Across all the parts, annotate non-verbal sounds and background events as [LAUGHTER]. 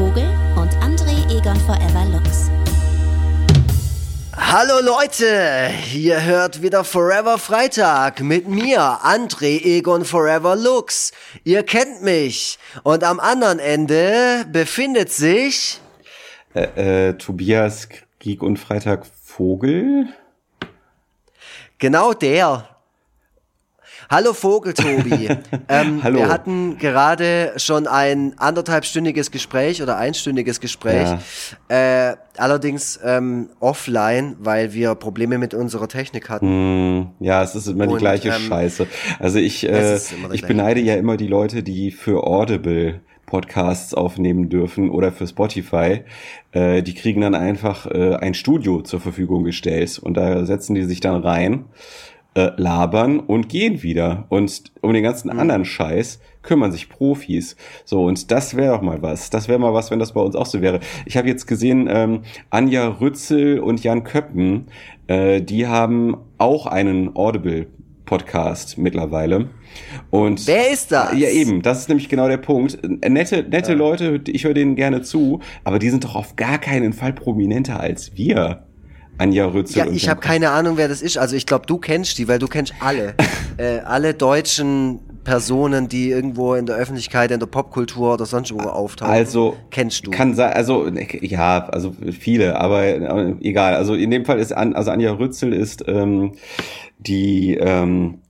Vogel und André Egon Forever Lux. Hallo Leute, ihr hört wieder Forever Freitag mit mir, André Egon Forever Lux. Ihr kennt mich. Und am anderen Ende befindet sich... Äh, äh, Tobias Krieg und Freitag Vogel? Genau der. Hallo Vogeltobi. [LAUGHS] ähm, Hallo. Wir hatten gerade schon ein anderthalbstündiges Gespräch oder einstündiges Gespräch. Äh, allerdings ähm, offline, weil wir Probleme mit unserer Technik hatten. Hm, ja, es ist immer die Und, gleiche ähm, Scheiße. Also ich, äh, ich beneide ja immer die Leute, die für Audible Podcasts aufnehmen dürfen oder für Spotify. Äh, die kriegen dann einfach äh, ein Studio zur Verfügung gestellt und da setzen die sich dann rein, äh, labern und gehen wieder. Und um den ganzen Mhm. anderen Scheiß kümmern sich Profis. So, und das wäre doch mal was. Das wäre mal was, wenn das bei uns auch so wäre. Ich habe jetzt gesehen, ähm, Anja Rützel und Jan Köppen, äh, die haben auch einen Audible-Podcast mittlerweile. Und Wer ist das? Ja, eben, das ist nämlich genau der Punkt. Nette, nette Leute, ich höre denen gerne zu, aber die sind doch auf gar keinen Fall prominenter als wir. Anja Rützel. Ja, ich habe keine Ahnung, wer das ist. Also ich glaube, du kennst die, weil du kennst alle. [LAUGHS] äh, alle deutschen Personen, die irgendwo in der Öffentlichkeit, in der Popkultur oder sonst wo auftauchen. Also kennst du. Kann sein, also ja, also viele, aber äh, egal. Also in dem Fall ist An, also Anja Rützel ist ähm, die ähm,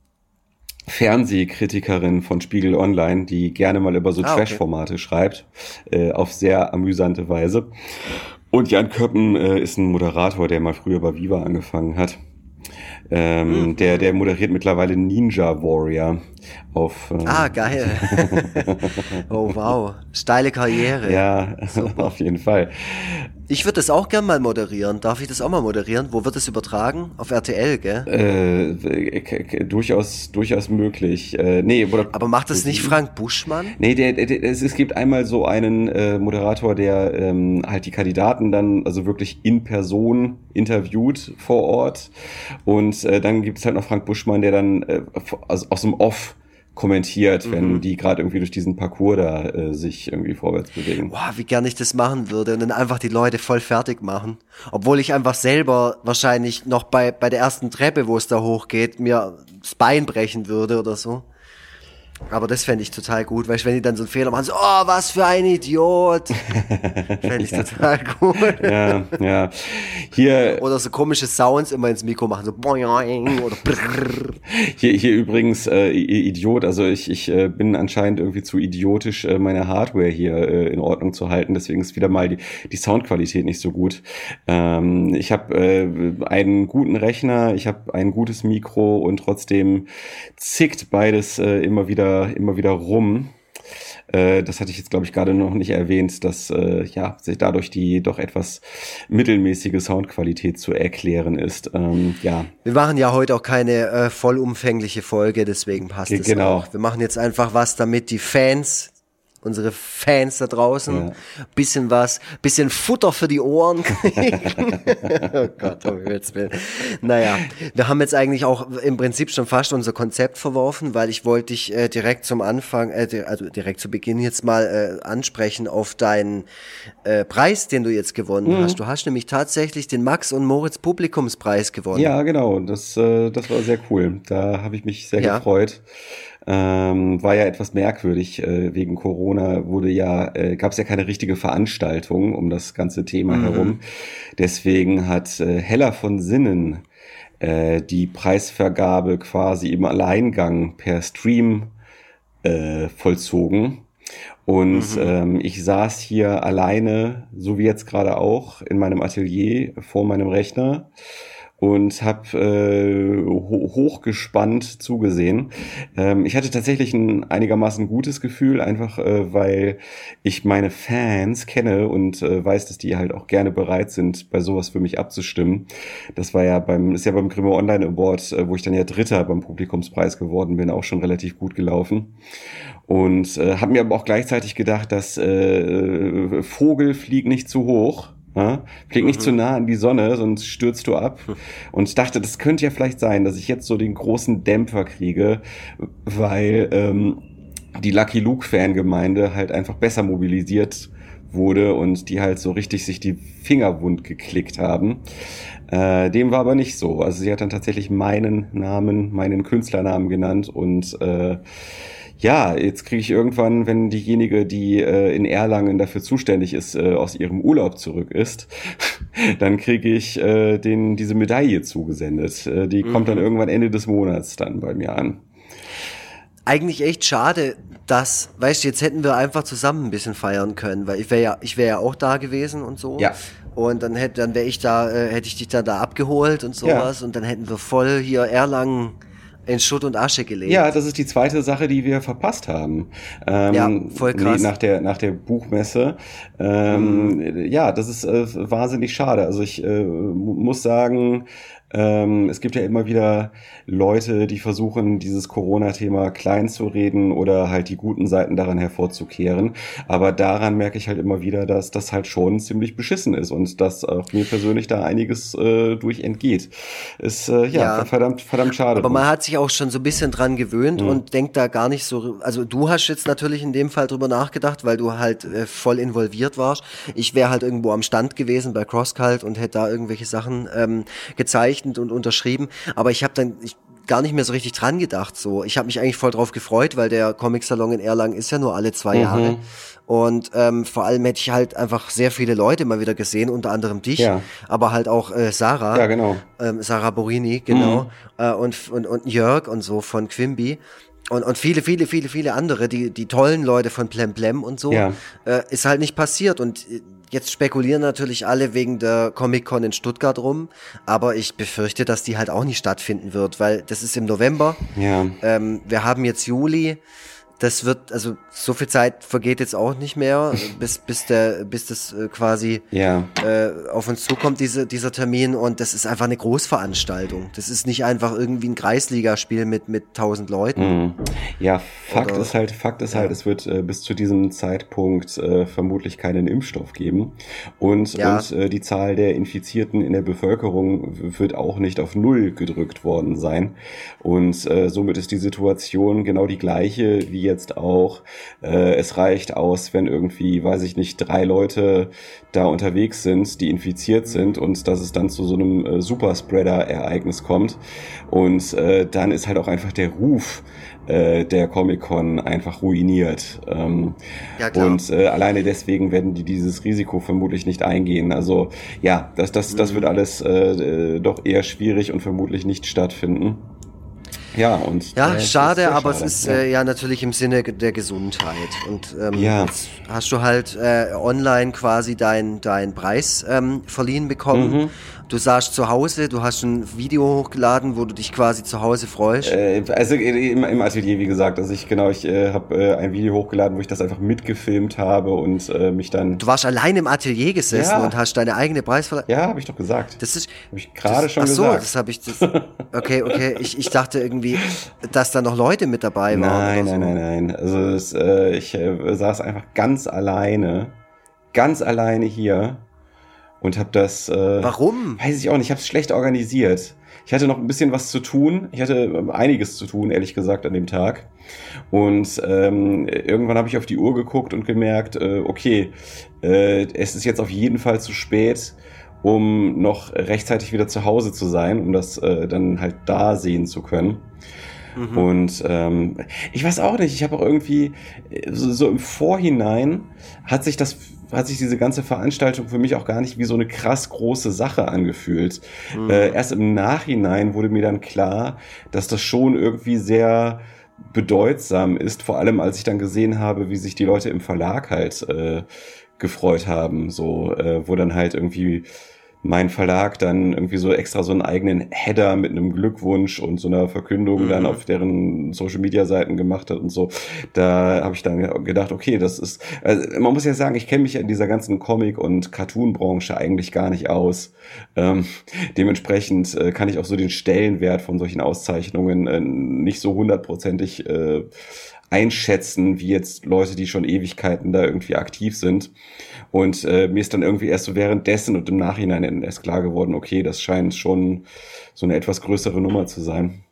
Fernsehkritikerin von Spiegel Online, die gerne mal über so Ah, okay. Trash-Formate schreibt, äh, auf sehr amüsante Weise. Und Jan Köppen äh, ist ein Moderator, der mal früher bei Viva angefangen hat. Ähm, Mhm. der, der moderiert mittlerweile Ninja Warrior auf. Äh, Ah, geil. [LAUGHS] oh, wow. Steile Karriere. Ja, [LAUGHS] auf jeden Fall. Ich würde das auch gern mal moderieren. Darf ich das auch mal moderieren? Wo wird das übertragen? Auf RTL, gell? Äh, durchaus, durchaus möglich. Äh, nee, oder, Aber macht das nicht Frank Buschmann? Nee, der, der, der, es, es gibt einmal so einen äh, Moderator, der ähm, halt die Kandidaten dann also wirklich in Person interviewt vor Ort. Und äh, dann gibt es halt noch Frank Buschmann, der dann äh, aus, aus dem Off kommentiert, wenn die gerade irgendwie durch diesen Parcours da äh, sich irgendwie vorwärts bewegen. Boah, wie gern ich das machen würde und dann einfach die Leute voll fertig machen. Obwohl ich einfach selber wahrscheinlich noch bei, bei der ersten Treppe, wo es da hochgeht, mir das Bein brechen würde oder so. Aber das fände ich total gut, weil wenn die dann so einen Fehler machen, so, oh, was für ein Idiot. [LAUGHS] fände ich total gut. Ja, ja. Hier, Oder so komische Sounds immer ins Mikro machen, so boing oder brrrr. Hier, hier übrigens äh, Idiot, also ich, ich äh, bin anscheinend irgendwie zu idiotisch, äh, meine Hardware hier äh, in Ordnung zu halten. Deswegen ist wieder mal die, die Soundqualität nicht so gut. Ähm, ich habe äh, einen guten Rechner, ich habe ein gutes Mikro und trotzdem zickt beides äh, immer wieder immer wieder rum. Äh, Das hatte ich jetzt, glaube ich, gerade noch nicht erwähnt, dass äh, ja sich dadurch die doch etwas mittelmäßige Soundqualität zu erklären ist. Ähm, ja, Wir machen ja heute auch keine äh, vollumfängliche Folge, deswegen passt Ge- es genau. auch. Wir machen jetzt einfach was, damit die Fans, unsere Fans da draußen, Ja. bisschen was, bisschen Futter für die Ohren kriegen. [LAUGHS] oh Gott, um Himmels Willen. Naja, wir haben jetzt eigentlich auch im Prinzip schon fast unser Konzept verworfen, weil ich wollte dich äh, direkt zum Anfang, äh, also direkt zu Beginn jetzt mal äh, ansprechen auf deinen äh, Preis, den du jetzt gewonnen Mhm. hast. Du hast nämlich tatsächlich den Max und Moritz Publikumspreis gewonnen. Ja, genau. Das, äh, das war sehr cool. Da habe ich mich sehr Ja. gefreut. Ähm, war ja etwas merkwürdig. Äh, wegen Corona wurde ja, äh, gab es ja keine richtige Veranstaltung um das ganze Thema herum. Deswegen hat äh, Heller von Sinnen äh, die Preisvergabe quasi im Alleingang per Stream äh, vollzogen. Und ähm, ich saß hier alleine, so wie jetzt gerade auch, in meinem Atelier vor meinem Rechner und habe äh, ho hochgespannt zugesehen. Ähm, ich hatte tatsächlich ein einigermaßen gutes Gefühl, einfach äh, weil ich meine Fans kenne und äh, weiß, dass die halt auch gerne bereit sind, bei sowas für mich abzustimmen. Das war ja beim, ist ja beim Grimme Online Award, äh, wo ich dann ja Dritter beim Publikumspreis geworden bin, auch schon relativ gut gelaufen. Und äh, habe mir aber auch gleichzeitig gedacht, dass äh, Vogel flieg nicht zu hoch. Ja? Flieg nicht zu nah an die Sonne, sonst stürzt du ab. [LAUGHS] Und ich dachte, das könnte ja vielleicht sein, dass ich jetzt so den großen Dämpfer kriege, weil ähm, die Lucky Luke Fangemeinde halt einfach besser mobilisiert wurde und die halt so richtig sich die Finger wund geklickt haben. Äh, dem war aber nicht so. Also sie hat dann tatsächlich meinen Namen, meinen Künstlernamen genannt und äh, ja, jetzt kriege ich irgendwann, wenn diejenige, die äh, in Erlangen dafür zuständig ist, äh, aus ihrem Urlaub zurück ist, [LAUGHS] dann kriege ich äh, den diese Medaille zugesendet. Äh, die mhm. kommt dann mhm. irgendwann Ende des Monats dann bei mir an. Eigentlich echt schade, dass, weißt du, jetzt hätten wir einfach zusammen ein bisschen feiern können, weil ich wäre ja, ich wäre ja auch da gewesen und so. Ja. Und dann hätte, dann wäre ich da, äh, hätte ich dich dann da abgeholt und sowas ja. und dann hätten wir voll hier Erlangen in Schutt und Asche gelegt. Ja, das ist die zweite Sache, die wir verpasst haben. Ähm, ja, voll krass. Nach der, nach der Buchmesse. Ähm, mhm. Ja, das ist äh, wahnsinnig schade. Also ich äh, muss sagen, ähm, es gibt ja immer wieder Leute, die versuchen, dieses Corona-Thema klein zu reden oder halt die guten Seiten daran hervorzukehren. Aber daran merke ich halt immer wieder, dass das halt schon ziemlich beschissen ist und dass auch mir persönlich da einiges äh, durch entgeht. Ist äh, ja, ja, verdammt, verdammt schade. Aber man hat sich auch schon so ein bisschen dran gewöhnt mhm. und denkt da gar nicht so. Also du hast jetzt natürlich in dem Fall drüber nachgedacht, weil du halt äh, voll involviert warst. Ich wäre halt irgendwo am Stand gewesen bei CrossCult und hätte da irgendwelche Sachen ähm, verpflichtend und unterschrieben. Aber ich habe dann ich, gar nicht mehr so richtig dran gedacht. So, ich habe mich eigentlich voll drauf gefreut, weil der Comic-Salon in Erlangen ist ja nur alle zwei mhm. Jahre. Und ähm, vor allem hätte ich halt einfach sehr viele Leute mal wieder gesehen, unter anderem dich, ja. aber halt auch äh, Sarah. Ja, genau. Ähm, Sarah Borini, genau. Mhm. Äh, und, und, und Jörg und so von Quimby. Und, und viele, viele, viele, viele andere, die, die tollen Leute von Plem Plem und so, ja. äh, ist halt nicht passiert. Und äh, Jetzt spekulieren natürlich alle wegen der Comic-Con in Stuttgart rum, aber ich befürchte, dass die halt auch nicht stattfinden wird, weil das ist im November. Ja. Ähm, wir haben jetzt Juli das wird, also so viel Zeit vergeht jetzt auch nicht mehr, bis, bis der, bis das äh, quasi ja. äh, auf uns zukommt, diese, dieser Termin. Und das ist einfach eine Großveranstaltung. Das ist nicht einfach irgendwie ein Kreisligaspiel mit, mit tausend Leuten. Mhm. Ja, Fakt Oder, ist halt, Fakt ist ja. halt, es wird äh, bis zu diesem Zeitpunkt äh, vermutlich keinen Impfstoff geben. Und, ja. und äh, die Zahl der Infizierten in der Bevölkerung wird auch nicht auf Null gedrückt worden sein. Und äh, somit ist die Situation genau die gleiche wie jetzt auch. Äh, es reicht aus, wenn irgendwie, weiß ich nicht, drei Leute da unterwegs sind, die infiziert sind und dass es dann zu so einem äh, Superspreader-Ereignis kommt. Und äh, dann ist halt auch einfach der Ruf äh, der Comic-Con einfach ruiniert. Ähm, ja, klar. Und äh, alleine deswegen werden die dieses Risiko vermutlich nicht eingehen. Also ja, das, das, das mhm. wird alles äh, doch eher schwierig und vermutlich nicht stattfinden. Ja, und. Ja, schade, aber schade. es ist äh, ja natürlich im Sinne der Gesundheit. Und ähm, ja. jetzt hast du halt äh, online quasi deinen dein Preis ähm, verliehen bekommen. Mhm. Du saßt zu Hause, du hast ein Video hochgeladen, wo du dich quasi zu Hause freust. Äh, also im, im, Atelier, wie gesagt, also ich genau, ich äh, habe äh, ein Video hochgeladen, wo ich das einfach mitgefilmt habe und äh, mich dann. Du warst allein im Atelier gesessen ja. und hast deine eigene Preisverleihung. Ja, habe ich doch gesagt. Das ist. Habe ich gerade schon ach so, gesagt. das habe ich. Das, okay, okay. Ich, ich dachte irgendwie, dass da noch Leute mit dabei waren. Nein, nein, so. nein, nein. Also es, äh, ich äh, saß einfach ganz alleine, ganz alleine hier und habe das. Äh, Warum? Weiß ich auch nicht. Ich habe es schlecht organisiert. Ich hatte noch ein bisschen was zu tun. Ich hatte ähm, einiges zu tun, ehrlich gesagt, an dem Tag. Und ähm, irgendwann habe ich auf die Uhr geguckt und gemerkt, äh, okay, äh, es ist jetzt auf jeden Fall zu spät, um noch rechtzeitig wieder zu Hause zu sein, um das äh, dann halt da sehen zu können. Mhm. Und ähm, ich weiß auch nicht, ich habe auch irgendwie so, so im Vorhinein hat sich das hat sich diese ganze Veranstaltung für mich auch gar nicht wie so eine krass große Sache angefühlt. Mhm. Äh, erst im Nachhinein wurde mir dann klar, dass das schon irgendwie sehr bedeutsam ist, vor allem als ich dann gesehen habe, wie sich die Leute im Verlag halt äh, gefreut haben, so äh, wo dann halt irgendwie mein Verlag dann irgendwie so extra so einen eigenen Header mit einem Glückwunsch und so einer Verkündung mhm. dann auf deren Social Media Seiten gemacht hat und so. Da habe ich dann gedacht, okay, das ist, also man muss ja sagen, ich kenne mich in dieser ganzen Comic- und Cartoon-Branche eigentlich gar nicht aus. Ähm, dementsprechend äh, kann ich auch so den Stellenwert von solchen Auszeichnungen äh, nicht so hundertprozentig äh, einschätzen, wie jetzt Leute, die schon Ewigkeiten da irgendwie aktiv sind. Und äh, mir ist dann irgendwie erst so währenddessen und im Nachhinein erst klar geworden, okay, das scheint schon so eine etwas größere Nummer zu sein.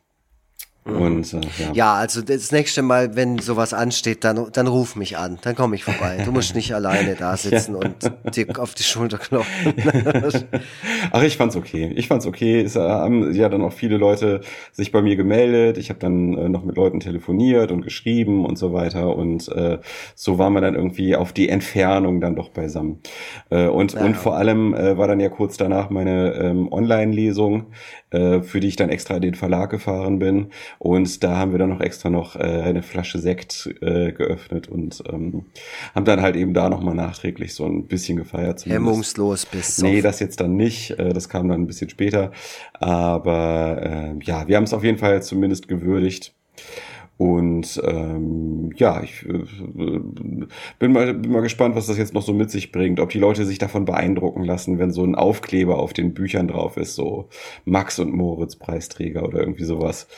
Und, äh, ja. Ja, also das nächste Mal, wenn sowas ansteht, dann, dann ruf mich an. Dann komme ich vorbei. Du musst nicht [LAUGHS] alleine da sitzen und dir auf die Schulter klopfen. [LAUGHS] Ach, ich fand's okay. Ich fand's okay. Es haben ja dann auch viele Leute sich bei mir gemeldet. Ich habe dann äh, noch mit Leuten telefoniert und geschrieben und so weiter. Und äh, so waren wir dann irgendwie auf die Entfernung dann doch beisammen. Äh, und, Ja. und vor allem äh, war dann ja kurz danach meine ähm, Online-Lesung, äh, für die ich dann extra in den Verlag gefahren bin. Und da haben wir dann noch extra noch äh, eine Flasche Sekt äh, geöffnet und ähm, haben dann halt eben da nochmal nachträglich so ein bisschen gefeiert. zumindest. Hemmungslos bis Nee, das jetzt dann nicht. Äh, Das kam dann ein bisschen später. Aber äh, ja, wir haben es auf jeden Fall zumindest gewürdigt. Und ähm, ja, ich äh, bin, mal, bin mal gespannt, was das jetzt noch so mit sich bringt. Ob die Leute sich davon beeindrucken lassen, wenn so ein Aufkleber auf den Büchern drauf ist, so Max und Moritz Preisträger oder irgendwie sowas.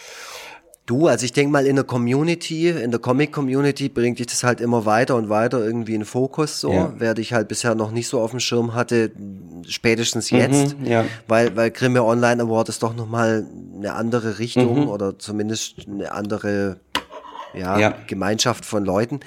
Du, also ich denke mal in der Community, in der Comic-Community bringt dich das halt immer weiter und weiter irgendwie in Fokus so, Ja. wer dich halt bisher noch nicht so auf dem Schirm hatte, spätestens jetzt, Mhm, ja. weil, weil Grimme Online Award ist doch nochmal eine andere Richtung Mhm. oder zumindest eine andere ja, Ja. Gemeinschaft von Leuten.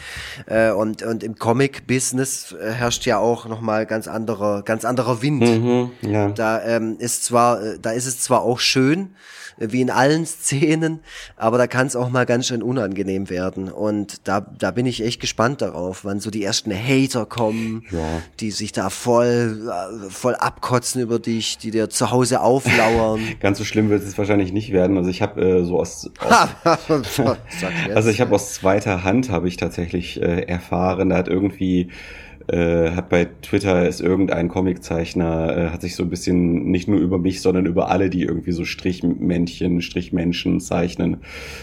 Äh, und, und im Comic-Business äh, herrscht ja auch nochmal ganz anderer, ganz anderer Wind. Mhm, ja. Da ähm, ist zwar, äh, da ist es zwar auch schön, wie in allen Szenen, aber da kann es auch mal ganz schön unangenehm werden. Und da, da bin ich echt gespannt darauf, wann so die ersten Hater kommen, Ja. die sich da voll, voll abkotzen über dich, die dir zu Hause auflauern. [LAUGHS] Ganz so schlimm wird es wahrscheinlich nicht werden. Also ich habe äh, so aus, aus. [LAUGHS] [LAUGHS] Also ich habe aus zweiter Hand habe ich tatsächlich äh, erfahren, da hat irgendwie äh, hat bei Twitter ist irgendein Comiczeichner äh, hat sich so ein bisschen nicht nur über mich, sondern über alle, die irgendwie so Strichmännchen, Strichmenschen zeichnen,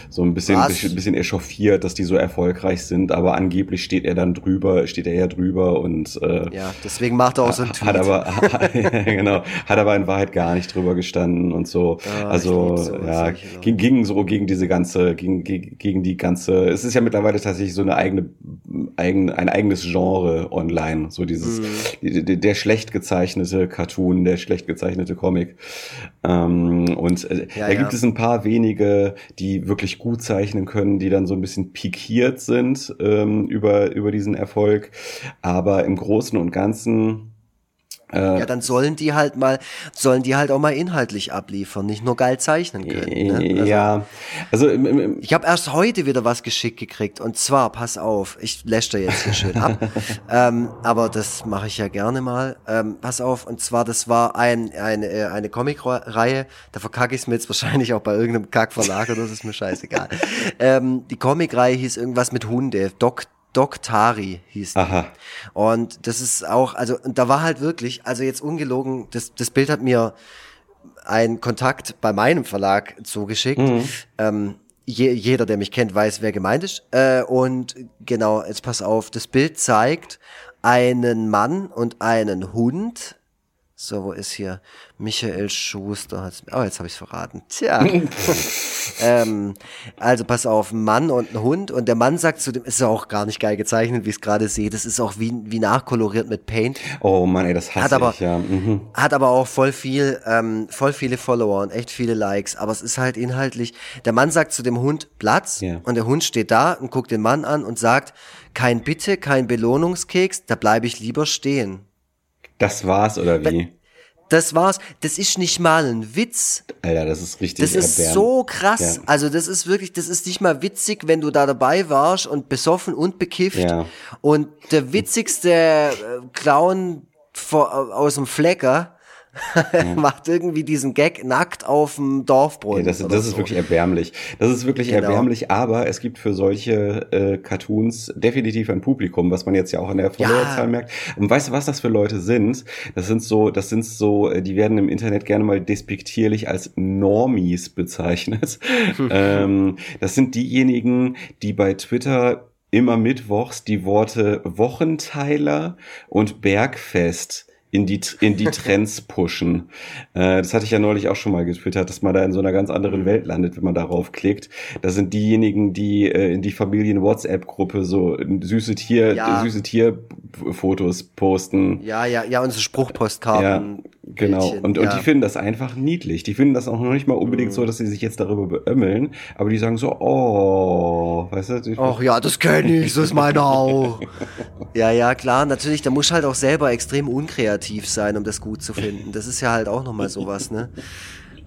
so ein bisschen bisschen, bisschen echauffiert, dass die so erfolgreich sind, aber angeblich steht er dann drüber, steht er ja drüber und äh, ja, deswegen macht er auch so einen Tweet. hat aber [LAUGHS] genau hat aber in Wahrheit gar nicht drüber gestanden und so. Ah, also sowas, ja ging, ging so gegen diese ganze gegen gegen die ganze es ist ja mittlerweile tatsächlich so eine eigene eigen, ein eigenes Genre online so dieses Mhm. die, der schlecht gezeichnete Cartoon der schlecht gezeichnete Comic ähm, und äh, Ja, da ja. gibt es ein paar wenige die wirklich gut zeichnen können die dann so ein bisschen pikiert sind ähm, über über diesen Erfolg aber im Großen und Ganzen Ja, dann sollen die halt mal, sollen die halt auch mal inhaltlich abliefern, nicht nur geil zeichnen können. Ne? Also, ja, also im, im, Ich habe erst heute wieder was geschickt gekriegt und zwar, pass auf, ich läsche da jetzt hier schön ab, [LAUGHS] ähm, aber das mache ich ja gerne mal. Ähm, pass auf, und zwar, das war ein, eine, äh, eine Comic-Reihe, da verkacke ich es mir jetzt wahrscheinlich auch bei irgendeinem Kackverlag oder das ist mir scheißegal. [LAUGHS] ähm, die Comic-Reihe hieß irgendwas mit Hunde, Doc, Doc Tari hieß die. aha, Und das ist auch, also, und da war halt wirklich, also jetzt ungelogen, das, das Bild hat mir ein Kontakt bei meinem Verlag zugeschickt. Ähm, je, jeder, der mich kennt, weiß, wer gemeint ist. Äh, und genau, jetzt pass auf, das Bild zeigt einen Mann und einen Hund. So, wo ist hier Michael Schuster? Hat's, oh, jetzt habe ich verraten. Tja. [LAUGHS] ähm, also pass auf, ein Mann und ein Hund. Und der Mann sagt zu dem, ist ja auch gar nicht geil gezeichnet, wie ich es gerade sehe. Das ist auch wie, wie nachkoloriert mit Paint. oh Mann, ey, das hasse Hat aber- ich, ja. Mhm. Hat aber auch voll viel, ähm, voll viele Follower und echt viele Likes. Aber es ist halt inhaltlich. Der Mann sagt zu dem Hund Platz Ja. und der Hund steht da und guckt den Mann an und sagt, kein Bitte, kein Belohnungskeks, da bleibe ich lieber stehen. Das war's, oder wie? Das war's. Das ist nicht mal ein Witz. Alter, das ist richtig Das ist erbärmlich. so krass. Ja. Also das ist wirklich, das ist nicht mal witzig, wenn du da dabei warst und besoffen und bekifft. Ja. Und der witzigste äh, Clown vor, aus dem Flecker [LAUGHS] macht irgendwie diesen Gag nackt auf dem Dorfbrunnen. Ey, das, das ist so. wirklich erbärmlich. Das ist wirklich Genau. erbärmlich, aber es gibt für solche äh, Cartoons definitiv ein Publikum, was man jetzt ja auch an der Followerzahl merkt. Und weißt du, was das für Leute sind? Das sind so, das sind so, äh, die werden im Internet gerne mal despektierlich als Normies bezeichnet. ähm, das sind diejenigen, die bei Twitter immer mittwochs die Worte Wochenteiler und Bergfest in die, in die Trends pushen. Äh, das hatte ich ja neulich auch schon mal getwittert, dass man da in so einer ganz anderen Welt landet, wenn man darauf klickt. Das sind diejenigen, die äh, in die Familien-WhatsApp-Gruppe so süße Tier, Ja. süße Tierfotos posten. Ja, ja, ja, unsere Spruchpostkarten. Genau, und, ja. und die finden das einfach niedlich. Die finden das auch noch nicht mal unbedingt mhm. so, dass sie sich jetzt darüber beömmeln, aber die sagen so, oh, weißt du? Ach ja, das kenne ich, so ist meiner auch. [LAUGHS] ja, ja, klar, natürlich, da muss halt auch selber extrem unkreativ sein, um das gut zu finden. Das ist ja halt auch nochmal sowas, ne?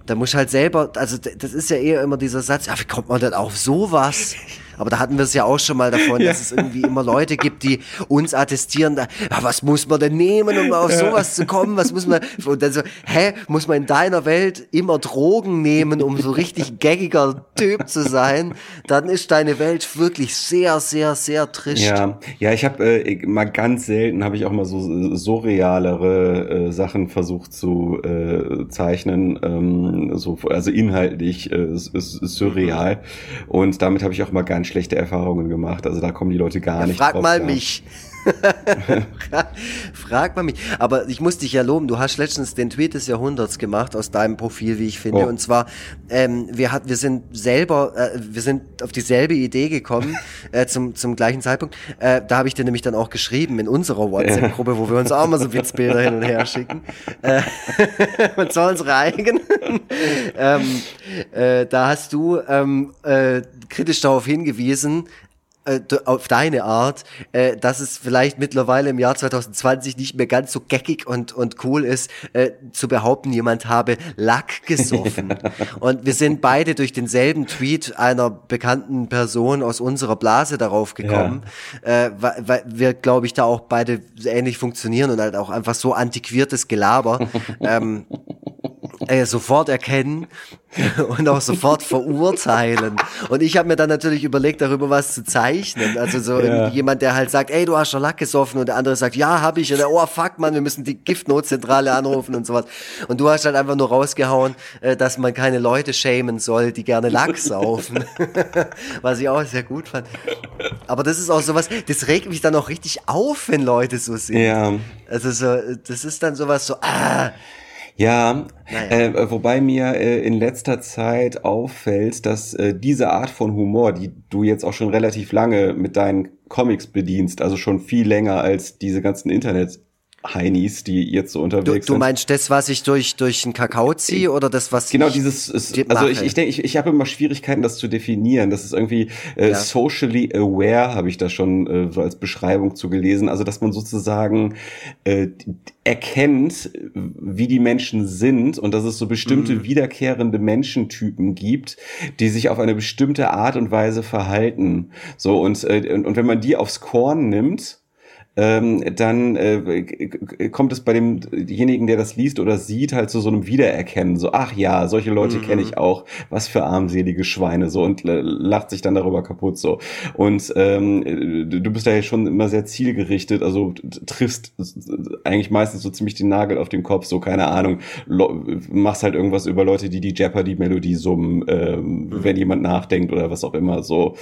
Da muss halt selber, also das ist ja eher immer dieser Satz, ja, wie kommt man denn auf sowas? Aber da hatten wir es ja auch schon mal davon, [LAUGHS] ja. dass es irgendwie immer Leute gibt, die uns attestieren, da, ja, was muss man denn nehmen, um auf sowas zu kommen? Was muss man, [LAUGHS] und dann so, hä, muss man in deiner Welt immer Drogen nehmen, um so richtig gaggiger Typ zu sein? Dann ist deine Welt wirklich sehr, sehr, sehr trist. Ja, ja, ich habe äh, mal ganz selten, habe ich auch mal so surrealere äh, Sachen versucht zu äh, zeichnen, ähm, so, also inhaltlich äh, ist, ist surreal. Und damit habe ich auch mal ganz schlechte Erfahrungen gemacht. Also da kommen die Leute gar ja, nicht frag drauf. Frag mal mich. [LAUGHS] Frag mal mich. Aber ich muss dich ja loben, du hast letztens den Tweet des Jahrhunderts gemacht aus deinem Profil, wie ich finde. Oh. Und zwar, ähm, wir, hat, wir sind selber, äh, wir sind auf dieselbe Idee gekommen [LAUGHS] äh, zum, zum gleichen Zeitpunkt. Äh, da habe ich dir nämlich dann auch geschrieben in unserer WhatsApp-Gruppe, wo wir uns auch mal so Witzbilder hin und her schicken. Äh, [LAUGHS] und zwar unsere eigenen. ähm, äh, da hast du ähm, äh, kritisch darauf hingewiesen, äh, auf deine Art, äh, dass es vielleicht mittlerweile im Jahr 2020 nicht mehr ganz so geckig und, und cool ist, äh, zu behaupten, jemand habe Lack gesoffen. [LAUGHS] und wir sind beide durch denselben Tweet einer bekannten Person aus unserer Blase darauf gekommen, ja. äh, weil, weil wir, glaube ich, da auch beide ähnlich funktionieren und halt auch einfach so antiquiertes Gelaber [LAUGHS] ähm, äh, sofort erkennen [LAUGHS] und auch sofort verurteilen. Und ich habe mir dann natürlich überlegt, darüber was zu zeichnen. Also so ja. jemand, der halt sagt, ey, du hast schon Lack gesoffen und der andere sagt, ja, hab ich. Und der, oh, fuck, man, wir müssen die Giftnotzentrale anrufen und sowas. Und du hast halt einfach nur rausgehauen, äh, dass man keine Leute schämen soll, die gerne Lack saufen. [LAUGHS] was ich auch sehr gut fand. Aber das ist auch sowas, das regt mich dann auch richtig auf, wenn Leute so sind. Ja. Also so, das ist dann sowas so, ah, ja, naja. äh, wobei mir äh, in letzter Zeit auffällt, dass äh, diese Art von Humor, die du jetzt auch schon relativ lange mit deinen Comics bedienst, also schon viel länger als diese ganzen Internet Heinis, die jetzt so unterwegs du, du meinst das, was ich durch, durch den Kakao ziehe oder das, was Genau, dieses, ist, also ich, ich denke, ich, ich habe immer Schwierigkeiten, das zu definieren. Das ist irgendwie äh, ja. socially aware, habe ich da schon äh, so als Beschreibung zu gelesen. Also, dass man sozusagen äh, erkennt, wie die Menschen sind und dass es so bestimmte mhm. wiederkehrende Menschentypen gibt, die sich auf eine bestimmte Art und Weise verhalten. So, und, äh, und, und wenn man die aufs Korn nimmt, ähm, dann äh, kommt es bei demjenigen, der das liest oder sieht, halt zu so, einem Wiedererkennen. So, ach ja, solche Leute mhm. kenne ich auch. Was für armselige Schweine so und äh, lacht sich dann darüber kaputt so. Und ähm, du bist da ja schon immer sehr zielgerichtet, also triffst eigentlich meistens so ziemlich den Nagel auf den Kopf, so keine Ahnung, machst halt irgendwas über Leute, die die Jeopardy-Melodie summen, ähm, mhm. wenn jemand nachdenkt oder was auch immer so.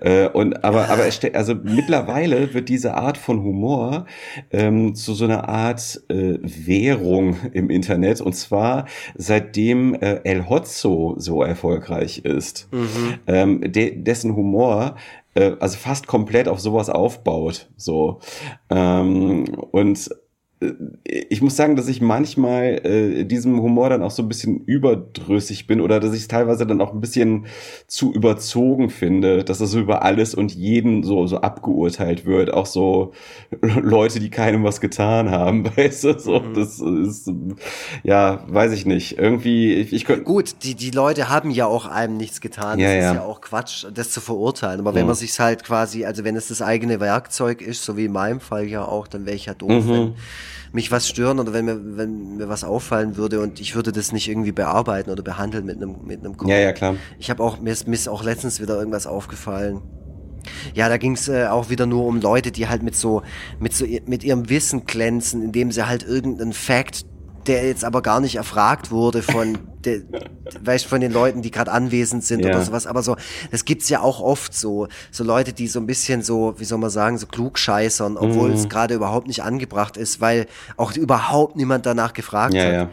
Äh, und aber aber also mittlerweile wird diese Art von Humor Humor ähm, zu so einer Art äh, Währung im Internet. Und zwar seitdem äh, El Hotzo so erfolgreich ist, mhm. ähm, de dessen Humor äh, also fast komplett auf sowas aufbaut. So ähm, und ich muss sagen, dass ich manchmal äh, diesem Humor dann auch so ein bisschen überdrüssig bin oder dass ich es teilweise dann auch ein bisschen zu überzogen finde, dass das so über alles und jeden so, so abgeurteilt wird. Auch so [LAUGHS] Leute, die keinem was getan haben, [LAUGHS] weißt du, so, mhm. das ist, ja, weiß ich nicht. Irgendwie, ich, ich könnte. Gut, die, die Leute haben ja auch einem nichts getan. Ja, das ja. ist ja auch Quatsch, das zu verurteilen. Aber wenn man sich halt quasi, also wenn es das eigene Werkzeug ist, so wie in meinem Fall ja auch, dann wäre ich ja doof, mhm. wenn mich was stören oder wenn mir, wenn mir was auffallen würde und ich würde das nicht irgendwie bearbeiten oder behandeln mit einem, mit einem Kopf. Ja, ja, klar. Ich habe auch, mir ist, mir ist auch letztens wieder irgendwas aufgefallen. Ja, da ging es äh, auch wieder nur um Leute, die halt mit so, mit so, mit ihrem Wissen glänzen, indem sie halt irgendeinen Fact der jetzt aber gar nicht erfragt wurde von, [LAUGHS] de, weißt, von den Leuten, die gerade anwesend sind ja. oder sowas. Aber so, das gibt's ja auch oft so, so Leute, die so ein bisschen so, wie soll man sagen, so klug scheißern, obwohl mhm. es gerade überhaupt nicht angebracht ist, weil auch überhaupt niemand danach gefragt ja, hat. Ja.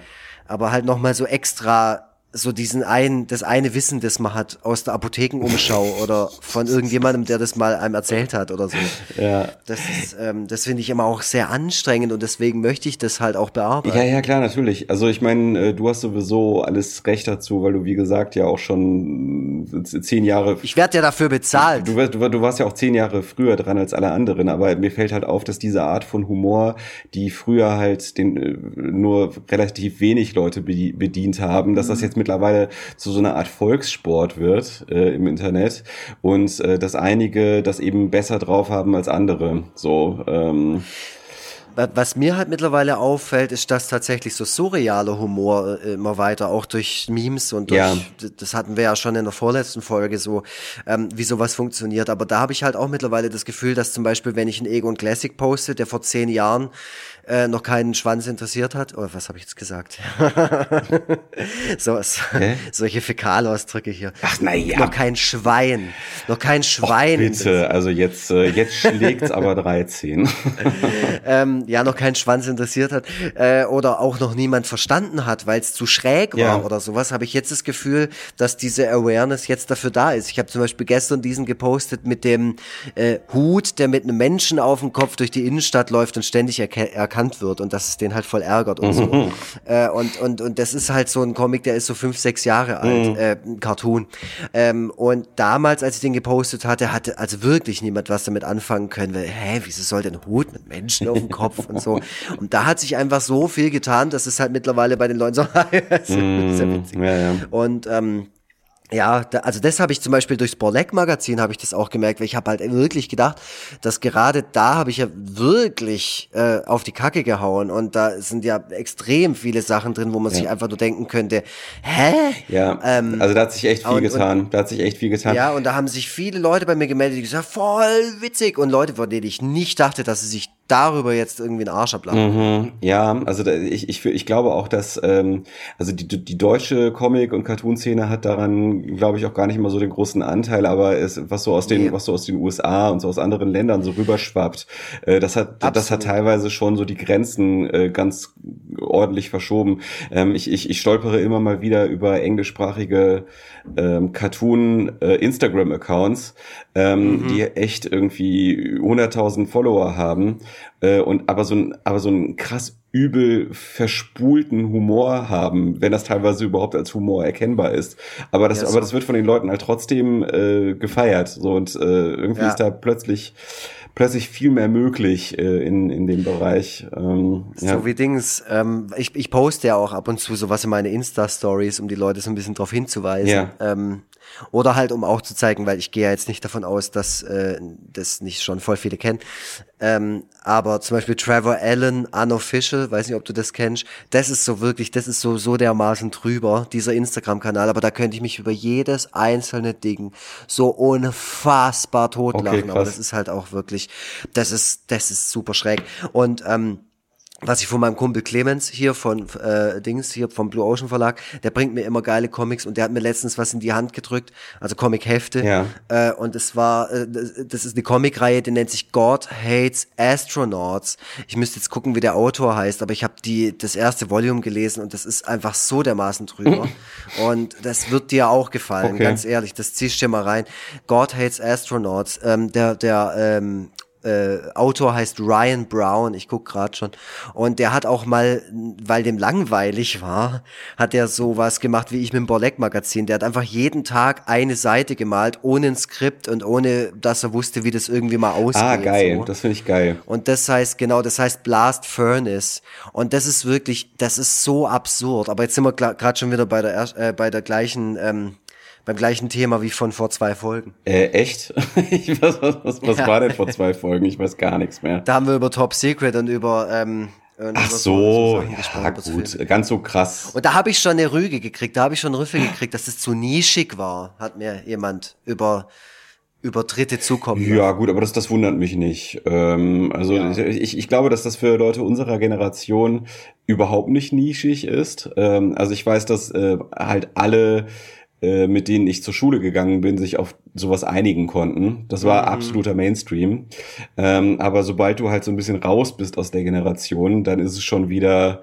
Aber halt nochmal so extra so diesen einen, das eine Wissen, das man hat aus der Apothekenumschau [LAUGHS] oder von irgendjemandem, der das mal einem erzählt hat oder so. Ja. Das ist, ähm, das finde ich immer auch sehr anstrengend und deswegen möchte ich das halt auch bearbeiten. Ja, ja, klar, natürlich. Also ich meine, äh, du hast sowieso alles Recht dazu, weil du, wie gesagt, ja auch schon äh, zehn Jahre. Ich werde ja dafür bezahlt. Du, du, du warst ja auch zehn Jahre früher dran als alle anderen, aber mir fällt halt auf, dass diese Art von Humor, die früher halt den äh, nur relativ wenig Leute bedient haben, dass das jetzt mittlerweile zu so einer Art Volkssport wird äh, im Internet und äh, dass einige das eben besser drauf haben als andere. So. Ähm, was mir halt mittlerweile auffällt, ist, dass tatsächlich so surrealer Humor äh, immer weiter, auch durch Memes und durch, ja. das hatten wir ja schon in der vorletzten Folge so, ähm, wie sowas funktioniert. Aber da habe ich halt auch mittlerweile das Gefühl, dass zum Beispiel, wenn ich einen Egon Classic poste, der vor zehn Jahren äh, noch keinen Schwanz interessiert hat. Oh, was habe ich jetzt gesagt? [LAUGHS] so, so solche Fäkalausdrücke hier. Ach na ja. Noch kein Schwein. Noch kein Schwein. Och, bitte, also jetzt, äh, jetzt schlägt's aber 13. [LAUGHS] ähm, ja, noch kein Schwanz interessiert hat. Äh, oder auch noch niemand verstanden hat, weil es zu schräg war ja. oder sowas, habe ich jetzt das Gefühl, dass diese Awareness jetzt dafür da ist. Ich habe zum Beispiel gestern diesen gepostet mit dem äh, Hut, der mit einem Menschen auf dem Kopf durch die Innenstadt läuft und ständig erkennt erkannt wird und dass es den halt voll ärgert und so. Mhm. Äh, und, und, und das ist halt so ein Comic, der ist so fünf, sechs Jahre alt, mhm. äh, ein Cartoon. Ähm, und damals, als ich den gepostet hatte, hatte also wirklich niemand was damit anfangen können, weil, hä, wieso soll denn Hut mit Menschen auf dem Kopf und so. [LAUGHS] Und da hat sich einfach so viel getan, dass es halt mittlerweile bei den Leuten so, [LAUGHS] das ist ja mhm. witzig. Ja, ja. Und ähm, ja, da, also das habe ich zum Beispiel durchs Borleck Magazin habe ich das auch gemerkt, weil ich habe halt wirklich gedacht, dass gerade da habe ich ja wirklich äh, auf die Kacke gehauen und da sind ja extrem viele Sachen drin, wo man ja. sich einfach nur denken könnte, hä? Ja, ähm, also da hat sich echt viel und, getan, und, da hat sich echt viel getan. Ja, und da haben sich viele Leute bei mir gemeldet, die gesagt, voll witzig und Leute, von denen ich nicht dachte, dass sie sich darüber jetzt irgendwie einen Arsch ablachen. Mhm, ja, also da, ich, ich, ich glaube auch, dass ähm, also die, die deutsche Comic- und Cartoon-Szene hat daran, glaube ich, auch gar nicht immer so den großen Anteil, aber es, was so aus den, nee. was so aus den USA und so aus anderen Ländern so rüberschwappt, äh, das hat, Absolut. das hat teilweise schon so die Grenzen äh, ganz ordentlich verschoben. Ähm, ich, ich, ich stolpere immer mal wieder über englischsprachige ähm, Cartoon-Instagram-Accounts, äh, ähm, mhm. die echt irgendwie 100.000 Follower haben äh, und aber so ein, aber so ein krass übel verspulten Humor haben, wenn das teilweise überhaupt als Humor erkennbar ist. Aber das, ja, so. aber das wird von den Leuten halt trotzdem äh, gefeiert. So und äh, irgendwie ja. ist da plötzlich plötzlich viel mehr möglich äh, in, in dem Bereich. Ähm, ja. So wie Dings, ähm, ich, ich poste ja auch ab und zu sowas in meine Insta-Stories, um die Leute so ein bisschen darauf hinzuweisen. Ja. Ähm, oder halt, um auch zu zeigen, weil ich gehe ja jetzt nicht davon aus, dass äh, das nicht schon voll viele kennen. Ähm, aber zum Beispiel Trevor Allen, Unofficial, weiß nicht, ob du das kennst. Das ist so wirklich, das ist so, so dermaßen drüber, dieser Instagram-Kanal. Aber da könnte ich mich über jedes einzelne Ding so unfassbar totlachen. Okay, aber das ist halt auch wirklich, das ist, das ist super schräg. Und ähm, was ich von meinem Kumpel Clemens hier von äh, Dings hier vom Blue Ocean Verlag, der bringt mir immer geile Comics und der hat mir letztens was in die Hand gedrückt, also Comic-Hefte. Ja. Äh, und es war, äh, das ist eine Comic-Reihe, die nennt sich God Hates Astronauts. Ich müsste jetzt gucken, wie der Autor heißt, aber ich habe die das erste Volume gelesen und das ist einfach so dermaßen drüber. [LAUGHS] und das wird dir auch gefallen, okay. ganz ehrlich. Das ziehst du dir mal rein. God Hates Astronauts. Ähm, der der ähm, äh, Autor heißt Ryan Brown, ich guck gerade schon. Und der hat auch mal, weil dem langweilig war, hat er sowas gemacht wie ich mit dem Borleck Magazin. Der hat einfach jeden Tag eine Seite gemalt, ohne ein Skript und ohne, dass er wusste, wie das irgendwie mal aussieht. Ah, geil, so. das finde ich geil. Und das heißt, genau, das heißt Blast Furnace. Und das ist wirklich, das ist so absurd. Aber jetzt sind wir gerade schon wieder bei der, äh, bei der gleichen, ähm, beim gleichen Thema wie von vor zwei Folgen. Äh, echt? [LAUGHS] ich, was was, was, was ja. war denn vor zwei Folgen? Ich weiß gar nichts mehr. Da haben wir über Top Secret und über ähm, Ach so, so ja, gut, ganz so krass. Und da habe ich schon eine Rüge gekriegt, da habe ich schon Rüffel gekriegt, dass es zu nischig war, hat mir jemand über über Dritte zukommen. Ja, gut, aber das, das wundert mich nicht. Ähm, also ja. ich, ich glaube, dass das für Leute unserer Generation überhaupt nicht nischig ist. Ähm, also ich weiß, dass äh, halt alle äh, mit denen ich zur Schule gegangen bin, sich auf sowas einigen konnten. Das war mhm. absoluter Mainstream. Ähm, aber sobald du halt so ein bisschen raus bist aus der Generation, dann ist es schon wieder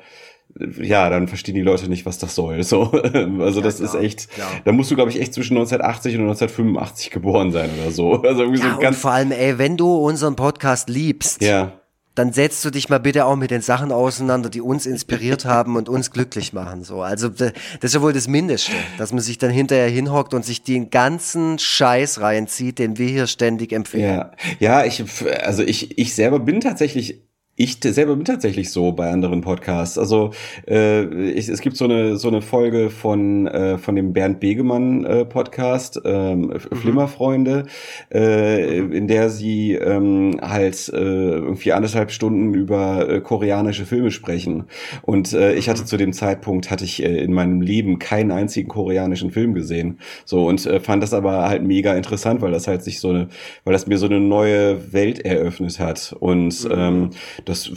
ja, dann verstehen die Leute nicht, was das soll. So, [LAUGHS] also ja, das klar, ist echt, klar. da musst du, glaube ich, echt zwischen 1980 und 1985 geboren sein oder so. [LAUGHS] Also irgendwie ja, so ganz. vor allem, ey, wenn du unseren Podcast liebst, ja. Dann setzt du dich mal bitte auch mit den Sachen auseinander, die uns inspiriert [LAUGHS] haben und uns glücklich machen. So, also das ist ja wohl das Mindeste, dass man sich dann hinterher hinhockt und sich den ganzen Scheiß reinzieht, den wir hier ständig empfehlen. Ja, ja, ich, also ich, ich selber bin tatsächlich ich selber bin tatsächlich so bei anderen Podcasts. Also äh, ich, es gibt so eine so eine Folge von äh, von dem Bernd Begemann äh, Podcast ähm, mhm. Flimmerfreunde, äh, in der sie ähm, halt äh, irgendwie anderthalb Stunden über äh, koreanische Filme sprechen. Und äh, ich hatte mhm. zu dem Zeitpunkt hatte ich äh, in meinem Leben keinen einzigen koreanischen Film gesehen. So und äh, fand das aber halt mega interessant, weil das halt sich so eine, weil das mir so eine neue Welt eröffnet hat und mhm. ähm, das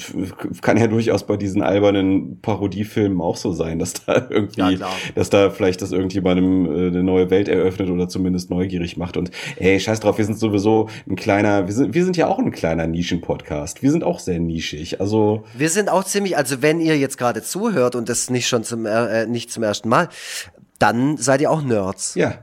kann ja durchaus bei diesen albernen Parodiefilmen auch so sein, dass da [LAUGHS] irgendwie, ja, dass da vielleicht das irgendjemandem äh, eine neue Welt eröffnet oder zumindest neugierig macht. Und ey, scheiß drauf, wir sind sowieso ein kleiner, wir sind, wir sind ja auch ein kleiner Nischen-Podcast. Wir sind auch sehr nischig. Also wir sind auch ziemlich, also wenn ihr jetzt gerade zuhört und das nicht schon zum äh, nicht zum ersten Mal, dann seid ihr auch Nerds. Ja.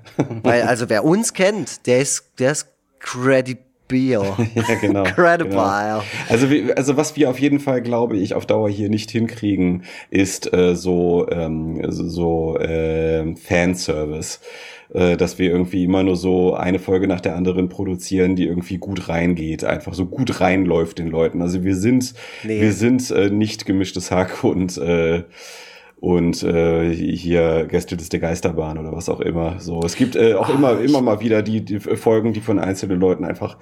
Weil also wer uns kennt, der ist der ist credible Bier. [LAUGHS] ja, genau. [LAUGHS] Credible. Genau. Also, also was wir auf jeden Fall, glaube ich, auf Dauer hier nicht hinkriegen, ist äh, so, ähm, so äh, Fanservice. Dass wir irgendwie immer nur so eine Folge nach der anderen produzieren, die irgendwie gut reingeht, einfach so gut reinläuft den Leuten. Also wir sind, nee. wir sind äh, nicht gemischtes Hack und äh, und äh, hier Gästeliste Geisterbahn oder was auch immer. So, es gibt äh, auch immer immer mal wieder die, die Folgen, die von einzelnen Leuten einfach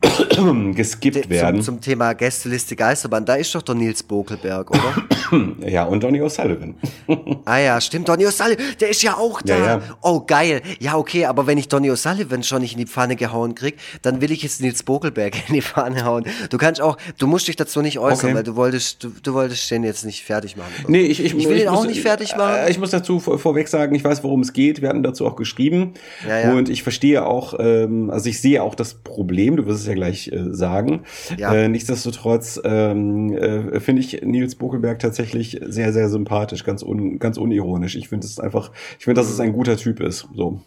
[COUGHS] geskippt werden. Zum, zum Thema Gästeliste Geisterbahn, da ist doch der Nils Bokelberg, oder? [COUGHS] ja, und Donny O'Sullivan. [LAUGHS] ah ja, stimmt, Donny O'Sullivan, der ist ja auch da. Ja, ja. Oh, geil. Ja, okay, aber wenn ich Donny O'Sullivan schon nicht in die Pfanne gehauen krieg, dann will ich jetzt Nils Bokelberg in die Pfanne hauen. Du kannst auch, du musst dich dazu nicht äußern, okay. weil du wolltest, du, du, wolltest den jetzt nicht fertig machen. Nee, ich, ich, ich will ich den muss, auch nicht fertig machen. Äh, ich muss dazu vor, vorweg sagen, ich weiß, worum es geht. Wir hatten dazu auch geschrieben. Ja. Und ich verstehe auch, ähm, also ich sehe auch das Problem, du wirst es ja gleich äh, sagen. Ja. Äh, nichtsdestotrotz ähm, äh, finde ich Nils Buckelberg tatsächlich sehr, sehr sympathisch, ganz, un, ganz unironisch. Ich finde es einfach, ich finde, dass es ein guter Typ ist. So.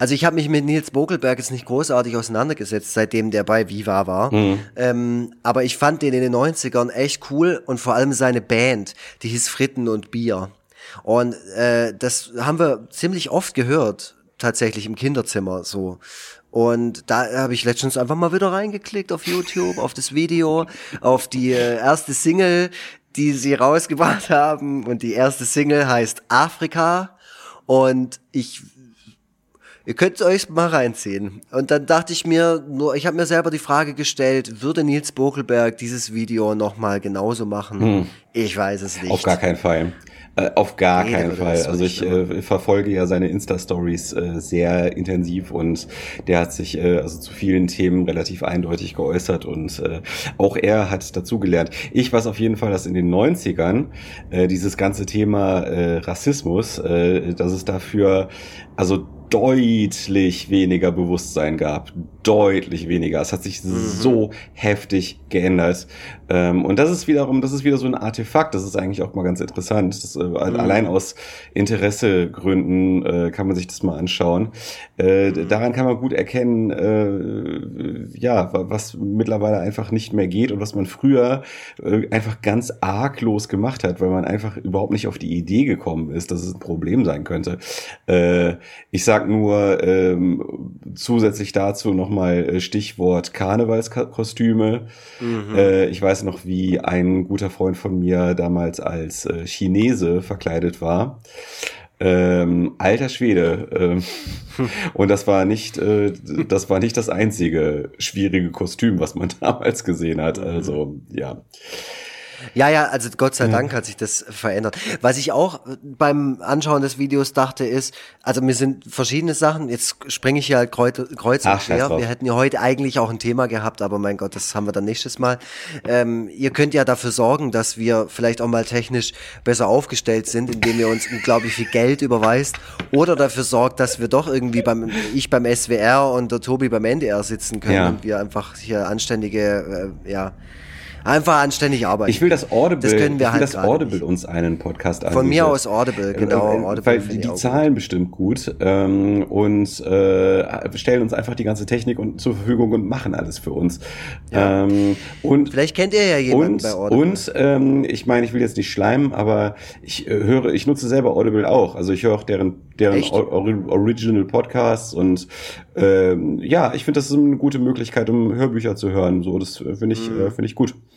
Also ich habe mich mit Nils Bogelberg jetzt nicht großartig auseinandergesetzt, seitdem der bei Viva war. Mhm. Ähm, aber ich fand den in den 90ern echt cool und vor allem seine Band, die hieß Fritten und Bier. Und äh, das haben wir ziemlich oft gehört, tatsächlich im Kinderzimmer so. Und da habe ich letztens einfach mal wieder reingeklickt auf YouTube, auf das Video, auf die äh, erste Single, die sie rausgebracht [LAUGHS] haben. Und die erste Single heißt Afrika. Und ich Ihr könnt euch mal reinziehen. Und dann dachte ich mir, nur, ich habe mir selber die Frage gestellt, würde Nils Bokelberg dieses Video nochmal genauso machen? Hm. Ich weiß es nicht. Auf gar keinen Fall. Äh, auf gar nee, keinen Fall. Also ich äh, verfolge ja seine Insta-Stories äh, sehr intensiv und der hat sich äh, also zu vielen Themen relativ eindeutig geäußert und äh, auch er hat dazugelernt. Ich weiß auf jeden Fall, dass in den 90ern äh, dieses ganze Thema Rassismus, dass es dafür also deutlich weniger Bewusstsein gab. Deutlich weniger. Es hat sich mhm. so heftig geändert. Ähm, und das ist wiederum, das ist wieder so ein Artefakt. Das ist eigentlich auch mal ganz interessant. Das, äh, mhm. Allein aus Interessegründen äh, kann man sich das mal anschauen. Äh, mhm. Daran kann man gut erkennen, äh, ja, was mittlerweile einfach nicht mehr geht und was man früher äh, einfach ganz arglos gemacht hat, weil man einfach überhaupt nicht auf die Idee gekommen ist, dass es ein Problem sein könnte. Äh, ich sag nur ähm, zusätzlich dazu nochmal äh, Stichwort Karnevalskostüme. Mhm. Äh, ich weiß noch, wie ein guter Freund von mir damals als äh, Chinese verkleidet war. Ähm, alter Schwede. Ähm, [LAUGHS] und das war nicht, äh, das war nicht das einzige schwierige Kostüm, was man [LAUGHS] damals gesehen hat. Also, ja. Ja, ja, also Gott sei Dank hat sich das verändert. Was ich auch beim Anschauen des Videos dachte ist, also mir sind verschiedene Sachen, jetzt springe ich hier halt kreuz, kreuz und quer. Wir hätten ja heute eigentlich auch ein Thema gehabt, aber mein Gott, das haben wir dann nächstes Mal. Ähm, ihr könnt ja dafür sorgen, dass wir vielleicht auch mal technisch besser aufgestellt sind, indem ihr uns unglaublich viel Geld überweist oder dafür sorgt, dass wir doch irgendwie beim, ich beim SWR und der Tobi beim NDR sitzen können ja. und wir einfach hier anständige, äh, ja, Einfach anständig arbeiten. Ich will, dass Audible, Das können wir ich will, halt dass gerade Audible nicht. uns einen Podcast Von anbietet. mir aus Audible, genau. Äh, äh, Audible weil die, die auch gut. zahlen bestimmt gut ähm, und äh, stellen uns einfach die ganze Technik und, zur Verfügung und machen alles für uns. Ähm, und Vielleicht kennt ihr ja jemanden und, bei Audible. und ähm, ich meine, ich will jetzt nicht schleimen, aber ich äh, höre, ich nutze selber Audible auch. Also ich höre auch deren, deren Echt? Or Or- Original Podcasts und ähm, ja, ich finde, das ist eine gute Möglichkeit, um Hörbücher zu hören. So, das äh, finde ich, Mhm. äh, finde ich gut.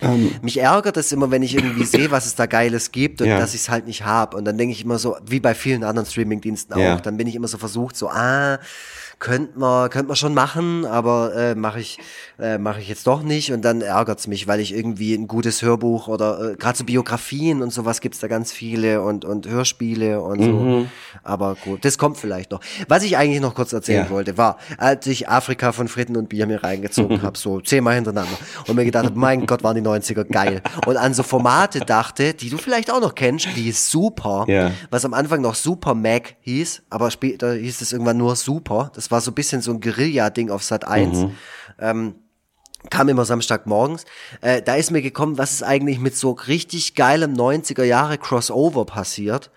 Ähm, Mich ärgert es immer, wenn ich irgendwie [COUGHS] sehe, was es da Geiles gibt und Ja. dass ich es halt nicht habe. Und dann denke ich immer so, wie bei vielen anderen Streamingdiensten auch, dann bin ich immer so versucht, so, ah, könnte man, könnte man schon machen, aber äh, mache ich, äh, mache ich jetzt doch nicht. Und dann ärgert's mich, weil ich irgendwie ein gutes Hörbuch oder äh, gerade so Biografien und sowas gibt's da ganz viele und, und Hörspiele und so. Mhm. Aber gut, das kommt vielleicht noch. Was ich eigentlich noch kurz erzählen Ja. wollte, war, als ich Afrika von Fritten und Bier mir reingezogen [LAUGHS] habe, so zehnmal hintereinander und mir gedacht habe, mein Gott, waren die 90er geil. Und an so Formate dachte, die du vielleicht auch noch kennst, wie Super, Ja. was am Anfang noch Super Mac hieß, aber später hieß es irgendwann nur Super. Das war so ein bisschen so ein Guerilla-Ding auf Sat 1. Ähm, kam immer Samstagmorgens. Äh, da ist mir gekommen, was ist eigentlich mit so richtig geilem 90er Jahre Crossover passiert.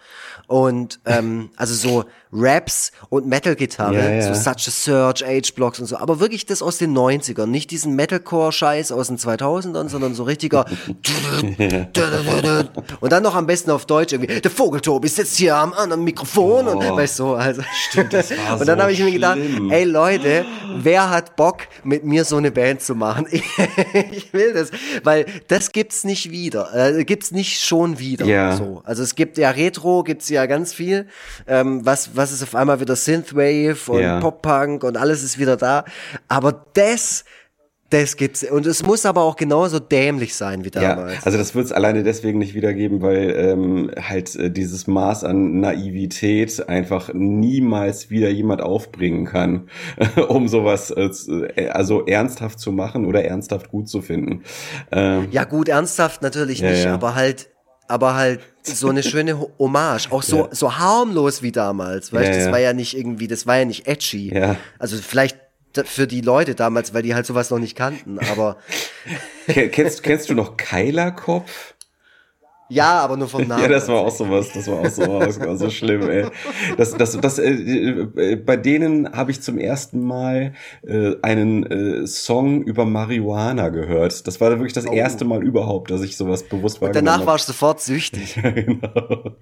Und ähm, also so Raps und Metal-Gitarre, Ja, ja. so Such a Surge, H-Blocks und so. Aber wirklich das aus den 90ern. Nicht diesen Metalcore-Scheiß aus den 2000ern, sondern so richtiger [LAUGHS] und dann noch am besten auf Deutsch irgendwie, der Vogeltobi sitzt hier am anderen Mikrofon und Oh. weißt du, also Stimmt, das war [LAUGHS] und dann so habe ich mir gedacht, schlimm. ey Leute, wer hat Bock mit mir so eine Band zu machen? [LAUGHS] ich will das, weil das gibt's nicht wieder, äh, gibt's nicht schon wieder. Ja. So, also es gibt ja Retro, gibt's ja ganz viel, ähm, was was ist auf einmal wieder Synthwave und Ja. Pop-Punk und alles ist wieder da, aber das das gibt's und es muss aber auch genauso dämlich sein wie Ja, damals. also das wird es alleine deswegen nicht wiedergeben, weil ähm, halt äh, dieses Maß an Naivität einfach niemals wieder jemand aufbringen kann, [LAUGHS] um sowas äh, äh, also ernsthaft zu machen oder ernsthaft gut zu finden. Ähm, Ja, gut, ernsthaft natürlich Ja, nicht, ja. aber halt, aber halt so eine schöne Ho- Hommage, auch so, Ja. so harmlos wie damals, weißt Ja, das ja. war ja nicht irgendwie, das war ja nicht edgy. Ja. Also vielleicht für die Leute damals, weil die halt sowas noch nicht kannten, aber [LAUGHS] ke- kennst, kennst du noch Keilerkopf? Ja, aber nur vom [LAUGHS] Namen. Ja, das war auch sowas, das war auch sowas, das war so schlimm, ey. Das, das, das, äh, äh, bei denen habe ich zum ersten Mal äh, einen äh, Song über Marihuana gehört. Das war wirklich das erste Mal überhaupt, dass ich sowas bewusst Oh. Und wahrgenommen danach warst du sofort süchtig. [LAUGHS] genau.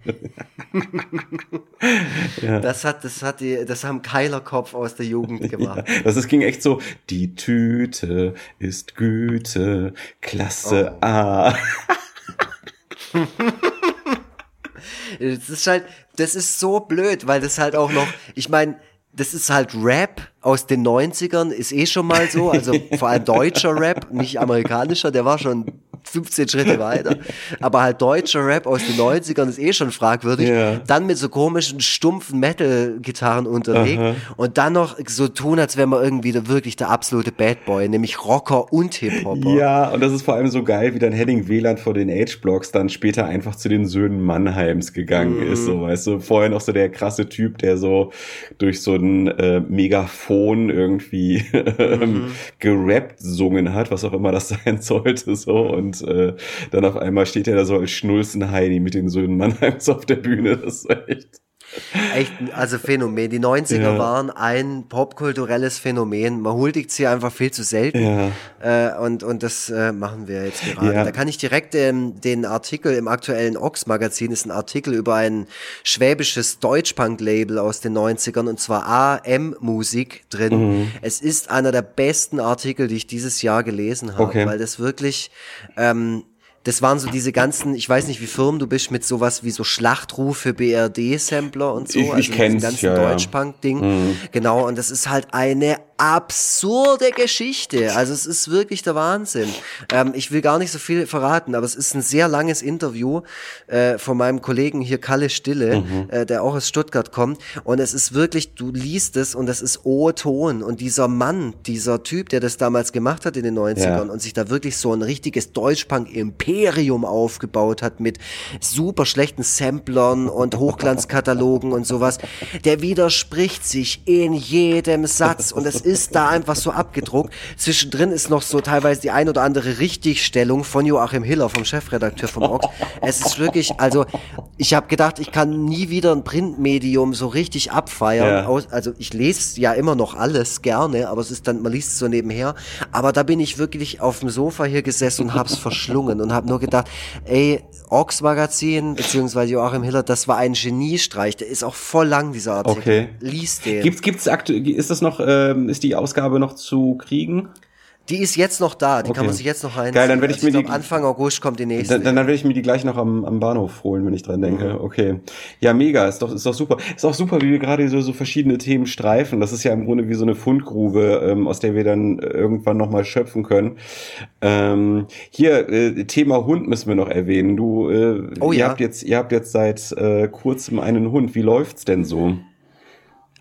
[LAUGHS] Das hat, das hat die, das haben Keilerkopf aus der Jugend gemacht. Das ist, ging echt so, die Tüte ist Güte, Klasse Oh. A. Das ist halt, das ist so blöd, weil das halt auch noch, ich meine, das ist halt Rap aus den 90ern, ist eh schon mal so, also vor allem deutscher Rap, nicht amerikanischer, der war schon 15 Schritte weiter, aber halt deutscher Rap aus den 90ern ist eh schon fragwürdig. Ja. Dann mit so komischen, stumpfen Metal-Gitarren unterlegt und dann noch so tun, als wäre man irgendwie der, wirklich der absolute Bad Boy, nämlich Rocker und Hip-Hopper. Ja, und das ist vor allem so geil, wie dann Henning Wieland vor den Age-Blocks dann später einfach zu den Söhnen Mannheims gegangen ist, so weißt du. Vorher noch so der krasse Typ, der so durch so ein äh, Megafon irgendwie [LAUGHS] ähm, gerappt sungen hat, was auch immer das [LAUGHS] sein sollte, so. Und äh, dann auf einmal steht er da so als Schnulzen-Heini mit den Söhnen Mannheims auf der Bühne. Das ist echt. Echt, also Phänomen. Die 90er Ja. waren ein popkulturelles Phänomen. Man huldigt sie einfach viel zu selten. Ja. Äh, und, und das äh, machen wir jetzt gerade. Ja. Da kann ich direkt ähm, den Artikel im aktuellen Ox-Magazin, ist ein Artikel über ein schwäbisches Deutschpunk-Label aus den 90ern und zwar AM-Musik drin. Mhm. Es ist einer der besten Artikel, die ich dieses Jahr gelesen habe, Okay. weil das wirklich ähm, das waren so diese ganzen, ich weiß nicht, wie firm du bist mit sowas wie so Schlachtrufe, BRD-Sampler und so. Ich- ich also kenn's, diesem ganzen ja, ja. Deutschpunk-Ding. Genau, und das ist halt eine absurde Geschichte. Also es ist wirklich der Wahnsinn. Ähm, ich will gar nicht so viel verraten, aber es ist ein sehr langes Interview äh, von meinem Kollegen hier Kalle Stille, äh, der auch aus Stuttgart kommt. Und es ist wirklich, du liest es und es ist O-Ton. Und dieser Mann, dieser Typ, der das damals gemacht hat in den 90ern Ja. und sich da wirklich so ein richtiges Deutschpunk-Imperium aufgebaut hat mit super schlechten Samplern und Hochglanzkatalogen und sowas, der widerspricht sich in jedem Satz und es ist da einfach so abgedruckt. Zwischendrin ist noch so teilweise die ein oder andere Richtigstellung von Joachim Hiller, vom Chefredakteur vom Ox. Es ist wirklich, also ich habe gedacht, ich kann nie wieder ein Printmedium so richtig abfeiern. Ja. Also ich lese ja immer noch alles gerne, aber es ist dann, man liest es so nebenher. Aber da bin ich wirklich auf dem Sofa hier gesessen und hab's verschlungen und habe nur gedacht, ey, Ox Magazin beziehungsweise Joachim Hiller, das war ein Geniestreich. Der ist auch voll lang dieser Artikel. Okay. Lies den. Gibt's, gibt's aktu ist das noch, ähm, ist die Ausgabe noch zu kriegen? Die ist jetzt noch da, die Okay. kann man sich jetzt noch rein. Geil, dann werd ich mir glaub, die- Anfang August kommt die nächste. Dann, dann, dann werde ich mir die gleich noch am, am Bahnhof holen, wenn ich dran denke. Okay. Ja, mega. Ist doch, ist doch super. Ist auch super, wie wir gerade so, so verschiedene Themen streifen. Das ist ja im Grunde wie so eine Fundgrube, ähm, aus der wir dann irgendwann nochmal schöpfen können. Ähm, hier, äh, Thema Hund müssen wir noch erwähnen. Du, äh, Oh ihr ja. habt jetzt, ihr habt jetzt seit äh, kurzem einen Hund. Wie läuft's denn so?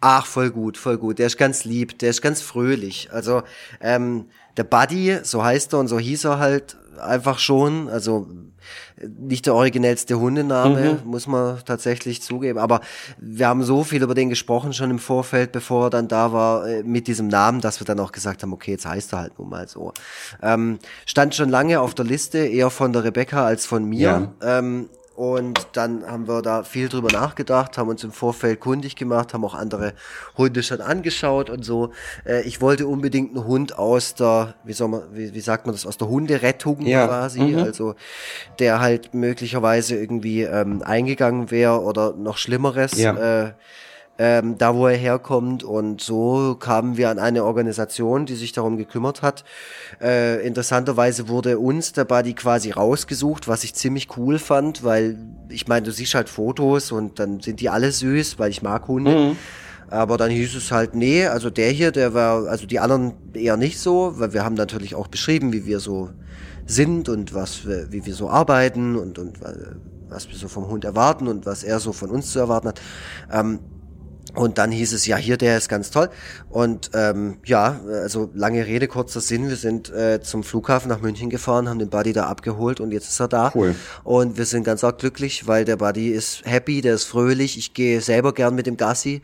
Ach, voll gut, voll gut. Der ist ganz lieb, der ist ganz fröhlich. Also ähm, der Buddy, so heißt er und so hieß er halt einfach schon. Also nicht der originellste Hundename, muss man tatsächlich zugeben. Aber wir haben so viel über den gesprochen schon im Vorfeld, bevor er dann da war äh, mit diesem Namen, dass wir dann auch gesagt haben, okay, jetzt heißt er halt nun mal so. Ähm, stand schon lange auf der Liste, eher von der Rebecca als von mir. Ähm, und dann haben wir da viel drüber nachgedacht, haben uns im Vorfeld kundig gemacht, haben auch andere Hunde schon angeschaut und so. Äh, ich wollte unbedingt einen Hund aus der, wie soll man, wie, wie sagt man das, aus der Hunderettung Ja, quasi. mhm. Also der halt möglicherweise irgendwie ähm, eingegangen wäre oder noch Schlimmeres. Ja. Äh, ähm, da wo er herkommt und so kamen wir an eine Organisation, die sich darum gekümmert hat. Äh, interessanterweise wurde uns der Buddy quasi rausgesucht, was ich ziemlich cool fand, weil ich meine, du siehst halt Fotos und dann sind die alle süß, weil ich mag Hunde. Aber dann hieß es halt, nee, also der hier, der war, also die anderen eher nicht so, weil wir haben natürlich auch beschrieben, wie wir so sind und was wir, wie wir so arbeiten und, und äh, was wir so vom Hund erwarten und was er so von uns zu erwarten hat. Ähm, und dann hieß es, ja, hier, der ist ganz toll. Und ähm, ja, also lange Rede, kurzer Sinn, wir sind äh, zum Flughafen nach München gefahren, haben den Buddy da abgeholt und jetzt ist er da. Cool. Und wir sind ganz arg glücklich, weil der Buddy ist happy, der ist fröhlich. Ich gehe selber gern mit dem Gassi.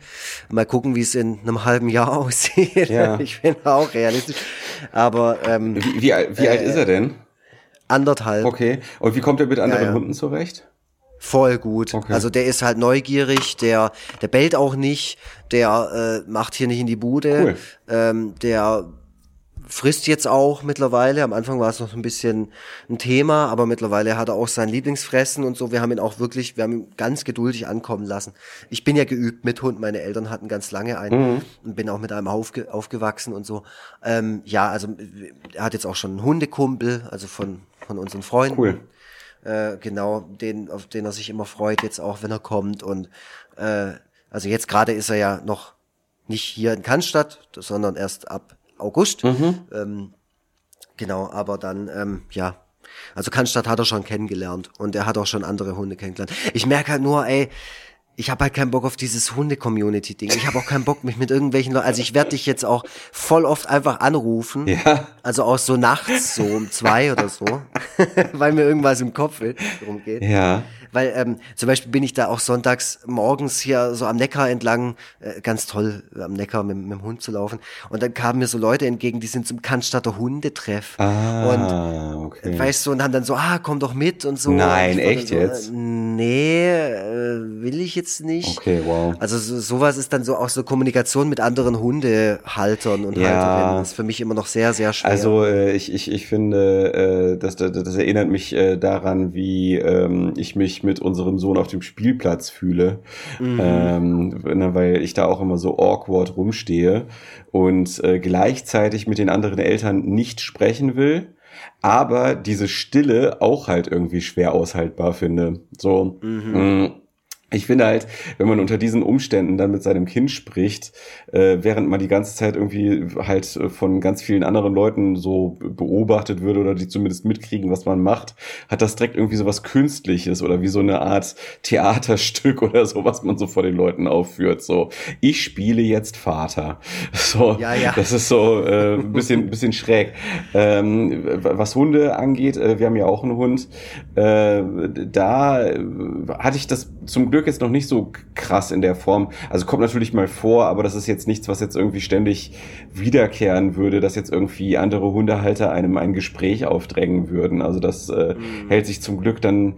Mal gucken, wie es in einem halben Jahr [LAUGHS] aussieht. Ja. [LAUGHS] Ich bin auch realistisch. Aber ähm, Wie, wie, alt- wie alt ist er denn? anderthalb. Okay. Und wie kommt er mit anderen ja. Hunden zurecht? Voll gut. Okay. Also der ist halt neugierig, der, der bellt auch nicht, der äh, macht hier nicht in die Bude, Cool. ähm, der frisst jetzt auch mittlerweile. Am Anfang war es noch so ein bisschen ein Thema, aber mittlerweile hat er auch sein Lieblingsfressen und so. Wir haben ihn auch wirklich, wir haben ihn ganz geduldig ankommen lassen. Ich bin ja geübt mit Hund. Meine Eltern hatten ganz lange einen Mhm. und bin auch mit einem aufge aufgewachsen und so. Ähm, ja, also er hat jetzt auch schon einen Hundekumpel, also von von unseren Freunden. Cool. Äh, genau, den, auf den er sich immer freut, jetzt auch, wenn er kommt. Und äh, also jetzt gerade ist er ja noch nicht hier in Cannstatt, sondern erst ab August. Ähm, genau, aber dann, ähm, ja. Also Cannstatt hat er schon kennengelernt und er hat auch schon andere Hunde kennengelernt. Ich merke halt nur, ey, ich habe halt keinen Bock auf dieses Hunde-Community-Ding. Ich habe auch keinen Bock, mich mit irgendwelchen Leuten. Also ich werde dich jetzt auch voll oft einfach anrufen. Ja. Also auch so nachts, so um zwei oder so, [LAUGHS] weil mir irgendwas im Kopf rumgeht. Ja. Weil ähm, zum Beispiel bin ich da auch sonntags morgens hier so am Neckar entlang, äh, ganz toll am Neckar mit, mit dem Hund zu laufen. Und dann kamen mir so Leute entgegen, die sind zum Cannstatter Hundetreff. Ah, und okay. weißt du, und haben dann so, ah, komm doch mit und so. Nein, echt so, jetzt? Äh, nee, äh, will ich jetzt nicht. Okay, wow. Also so, sowas ist dann so auch so Kommunikation mit anderen Hundehaltern und Ja. Halterinnen. Das ist für mich immer noch sehr, sehr schwer. Also äh, ich, ich, ich finde, äh, das, das, das erinnert mich äh, daran, wie ähm, ich mich mit unserem Sohn auf dem Spielplatz fühle, ähm, ne, weil ich da auch immer so awkward rumstehe und äh, gleichzeitig mit den anderen Eltern nicht sprechen will, aber diese Stille auch halt irgendwie schwer aushaltbar finde. So. mh, ich finde halt, wenn man unter diesen Umständen dann mit seinem Kind spricht, äh, während man die ganze Zeit irgendwie halt äh, von ganz vielen anderen Leuten so be- beobachtet würde oder die zumindest mitkriegen, was man macht, hat das direkt irgendwie so was Künstliches oder wie so eine Art Theaterstück [LAUGHS] oder so, was man so vor den Leuten aufführt. So, ich spiele jetzt Vater. [LAUGHS] So, Ja, ja. das ist so äh, ein bisschen, [LAUGHS] bisschen schräg. Ähm, was Hunde angeht, äh, wir haben ja auch einen Hund, äh, da hatte ich das zum Glück Glück jetzt noch nicht so krass in der Form. Also kommt natürlich mal vor, aber das ist jetzt nichts, was jetzt irgendwie ständig wiederkehren würde, dass jetzt irgendwie andere Hundehalter einem ein Gespräch aufdrängen würden. Also das äh, mhm. hält sich zum Glück dann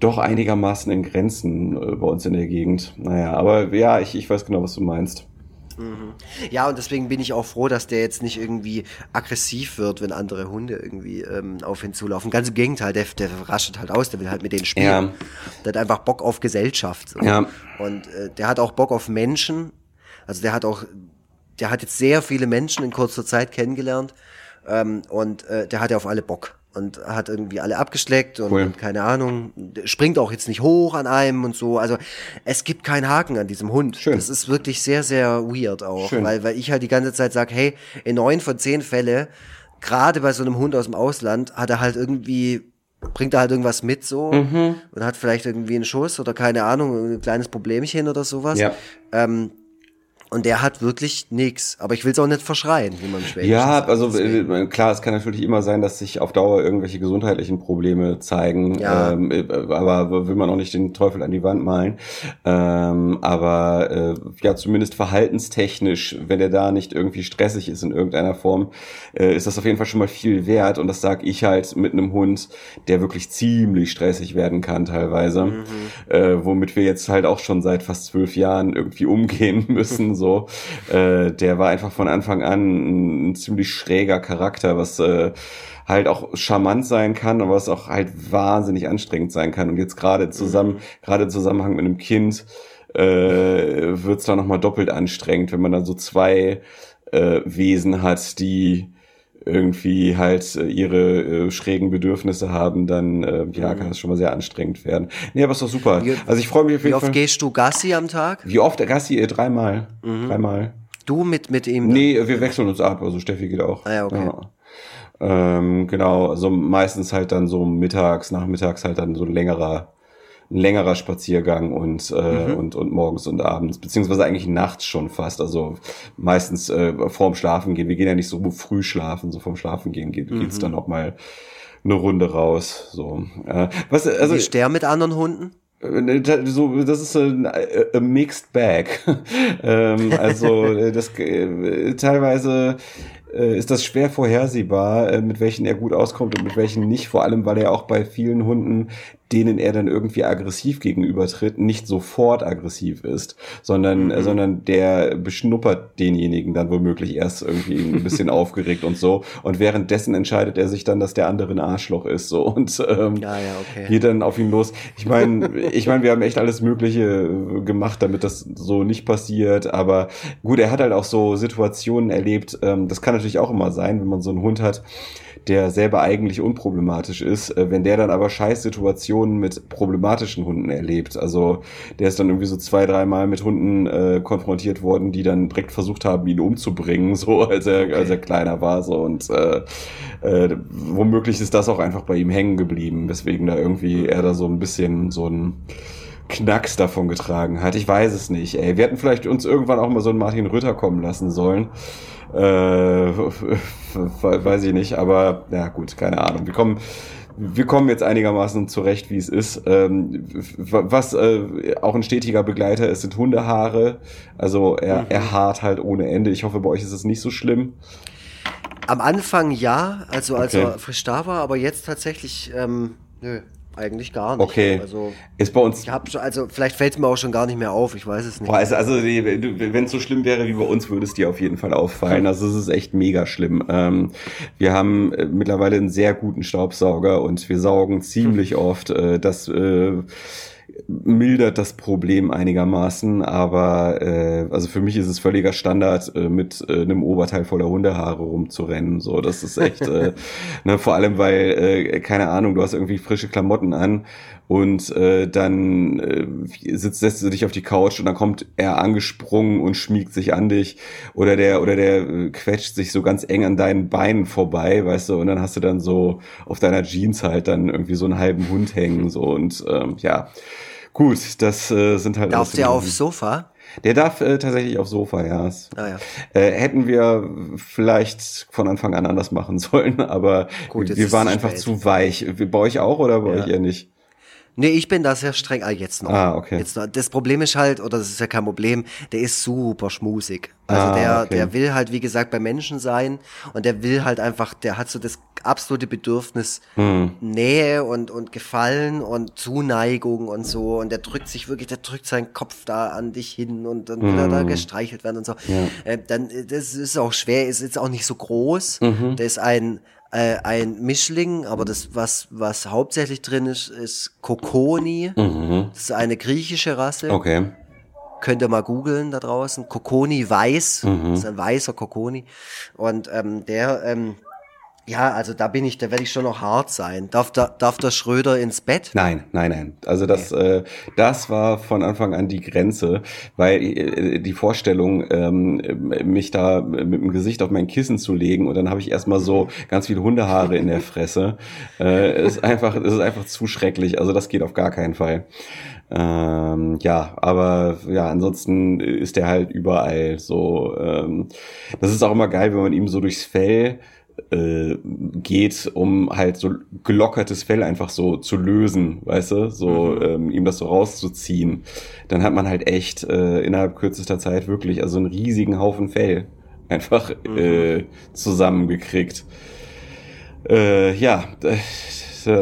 doch einigermaßen in Grenzen äh, bei uns in der Gegend. Naja, aber ja, ich, ich weiß genau, was du meinst. Mhm. Ja, und deswegen bin ich auch froh, dass der jetzt nicht irgendwie aggressiv wird, wenn andere Hunde irgendwie ähm, auf ihn zulaufen. Ganz im Gegenteil, der, der raschelt halt aus, der will halt mit denen spielen. Ja. Der hat einfach Bock auf Gesellschaft. So. Ja. Und äh, der hat auch Bock auf Menschen. Also der hat auch, der hat jetzt sehr viele Menschen in kurzer Zeit kennengelernt. Ähm, und äh, der hat ja auf alle Bock und hat irgendwie alle abgeschleckt und, cool. und, keine Ahnung, springt auch jetzt nicht hoch an einem und so. Also es gibt keinen Haken an diesem Hund. Schön. Das ist wirklich sehr, sehr weird auch, Schön. weil, weil ich halt die ganze Zeit sage, hey, in neun von zehn Fälle, gerade bei so einem Hund aus dem Ausland, hat er halt irgendwie bringt er halt irgendwas mit so mhm. und hat vielleicht irgendwie einen Schuss oder keine Ahnung, ein kleines Problemchen oder sowas. Ja. Ähm, und der hat wirklich nix. Aber ich will es auch nicht verschreien, wie man Schwäbisch Ja, sagt. also Deswegen. Äh, klar, es kann natürlich immer sein, dass sich auf Dauer irgendwelche gesundheitlichen Probleme zeigen. Ja. Ähm, äh, aber will man auch nicht den Teufel an die Wand malen. Ähm, aber äh, ja, zumindest verhaltenstechnisch, wenn der da nicht irgendwie stressig ist in irgendeiner Form, äh, ist das auf jeden Fall schon mal viel wert. Und das sage ich halt mit einem Hund, der wirklich ziemlich stressig werden kann teilweise. Mhm. Äh, womit wir jetzt halt auch schon seit fast zwölf Jahren irgendwie umgehen [LAUGHS] müssen so. Äh, der war einfach von Anfang an ein, ziemlich schräger Charakter, was äh, halt auch charmant sein kann, aber was auch halt wahnsinnig anstrengend sein kann. Und jetzt gerade zusammen, mhm. gerade im Zusammenhang mit einem Kind, äh, wird es da nochmal doppelt anstrengend, wenn man dann so zwei äh, Wesen hat, die irgendwie halt äh, ihre äh, schrägen Bedürfnisse haben, dann äh, ja, mhm. kann das schon mal sehr anstrengend werden. Nee, aber ist doch super. Wie, also ich freue mich auf jeden Wie oft Fall. gehst du Gassi am Tag? Wie oft Gassi? Äh, dreimal. Mhm. Dreimal. Du mit, mit ihm? Nee, wir wechseln uns ab. Also Steffi geht auch. Ah ja, okay. Ja. Ähm, genau, also meistens halt dann so mittags, nachmittags halt dann so längerer längerer Spaziergang und, äh, mhm. und, und morgens und abends, beziehungsweise eigentlich nachts schon fast. Also meistens äh, vorm Schlafen gehen. Wir gehen ja nicht so früh schlafen, so vorm Schlafen gehen geht, mhm. geht's dann auch mal eine Runde raus. So. Äh, was, also, Wie sterben mit anderen Hunden? Äh, so, das ist ein a, a mixed bag. [LAUGHS] ähm, also äh, das äh, teilweise äh, ist das schwer vorhersehbar, äh, mit welchen er gut auskommt und mit welchen nicht. Vor allem, weil er auch bei vielen Hunden denen er dann irgendwie aggressiv gegenübertritt, nicht sofort aggressiv ist, sondern, mhm. äh, sondern der beschnuppert denjenigen dann womöglich erst irgendwie ein [LAUGHS] bisschen aufgeregt und so. Und währenddessen entscheidet er sich dann, dass der andere ein Arschloch ist, so und ähm, ja, ja, okay. geht dann auf ihn los. Ich meine, ich meine, wir haben echt alles Mögliche äh, gemacht, damit das so nicht passiert. Aber gut, er hat halt auch so Situationen erlebt. Ähm, das kann natürlich auch immer sein, wenn man so einen Hund hat der selber eigentlich unproblematisch ist, äh, wenn der dann aber Scheißsituationen mit problematischen Hunden erlebt. Also der ist dann irgendwie so zwei, dreimal mit Hunden äh, konfrontiert worden, die dann direkt versucht haben, ihn umzubringen, [LAUGHS] so als er, okay. als er kleiner war. So und äh, äh, womöglich ist das auch einfach bei ihm hängen geblieben, weswegen da irgendwie er da so ein bisschen so ein Knacks davon getragen hat. Ich weiß es nicht. Ey, wir hätten vielleicht uns irgendwann auch mal so einen Martin Rütter kommen lassen sollen. Äh, [LAUGHS] weiß ich nicht, aber ja gut, keine Ahnung. Wir kommen, wir kommen jetzt einigermaßen zurecht, wie es ist. Ähm, was äh, auch ein stetiger Begleiter ist, sind Hundehaare. Also er, mhm. er haart halt ohne Ende. Ich hoffe, bei euch ist es nicht so schlimm. Am Anfang ja, also als okay. er frisch da war, aber jetzt tatsächlich, ähm, nö. Eigentlich gar nicht. Okay. Also ist bei uns. Ich hab schon, also vielleicht fällt es mir auch schon gar nicht mehr auf. Ich weiß es nicht. Boah, also, also wenn es so schlimm wäre wie bei uns, würde es dir auf jeden Fall auffallen. Also es ist echt mega schlimm. Ähm, wir haben äh, mittlerweile einen sehr guten Staubsauger und wir saugen ziemlich hm. oft. Äh, das äh, mildert das Problem einigermaßen, aber äh, also für mich ist es völliger Standard, äh, mit äh, einem Oberteil voller Hundehaare rumzurennen. So, das ist echt, äh, [LAUGHS] ne, vor allem weil, äh, keine Ahnung, du hast irgendwie frische Klamotten an und äh, dann äh, sitzt, setzt du dich auf die Couch und dann kommt er angesprungen und schmiegt sich an dich oder der oder der äh, quetscht sich so ganz eng an deinen Beinen vorbei, weißt du, und dann hast du dann so auf deiner Jeans halt dann irgendwie so einen halben Hund hängen so und ähm, ja Gut, das äh, sind halt. Darf der aufs Sofa? Der darf äh, tatsächlich aufs Sofa, ja. Ah, ja. Äh, hätten wir vielleicht von Anfang an anders machen [LAUGHS] sollen, aber Gut, wir waren einfach spät. zu weich. Bei euch auch oder bei ja. euch eher nicht? Nee, ich bin da sehr streng. Ah, jetzt noch. Ah, okay. Jetzt noch. Das Problem ist halt, oder das ist ja kein Problem, der ist super schmusig. Also Ah, der, okay. der will halt, wie gesagt, bei Menschen sein und der will halt einfach, der hat so das absolute Bedürfnis Hm. Nähe und, und Gefallen und Zuneigung und so und der drückt sich wirklich, der drückt seinen Kopf da an dich hin und dann will er da gestreichelt werden und so. Äh, dann, das ist auch schwer, ist jetzt auch nicht so groß. Der ist ein, äh, ein Mischling, aber das, was, was hauptsächlich drin ist, ist Kokoni. Das ist eine griechische Rasse. Okay. Könnt ihr mal googeln da draußen. Kokoni weiß. Mhm. Das ist ein weißer Kokoni. Und ähm, der, ähm, ja, also da bin ich, da werde ich schon noch hart sein. Darf der, darf der Schröder ins Bett? Nein, nein, nein. Also das, äh, das war von Anfang an die Grenze, weil äh, die Vorstellung, ähm, mich da mit dem Gesicht auf mein Kissen zu legen und dann habe ich erstmal so ganz viele Hundehaare in der Fresse, äh, ist einfach, ist einfach zu schrecklich. Also das geht auf gar keinen Fall. Ähm, ja, aber ja, ansonsten ist der halt überall so. Ähm, das ist auch immer geil, wenn man ihm so durchs Fell äh, geht, um halt so gelockertes Fell einfach so zu lösen, weißt du, so ähm, ihm das so rauszuziehen, dann hat man halt echt äh, innerhalb kürzester Zeit wirklich also einen riesigen Haufen Fell einfach äh, zusammengekriegt. Äh, ja, äh,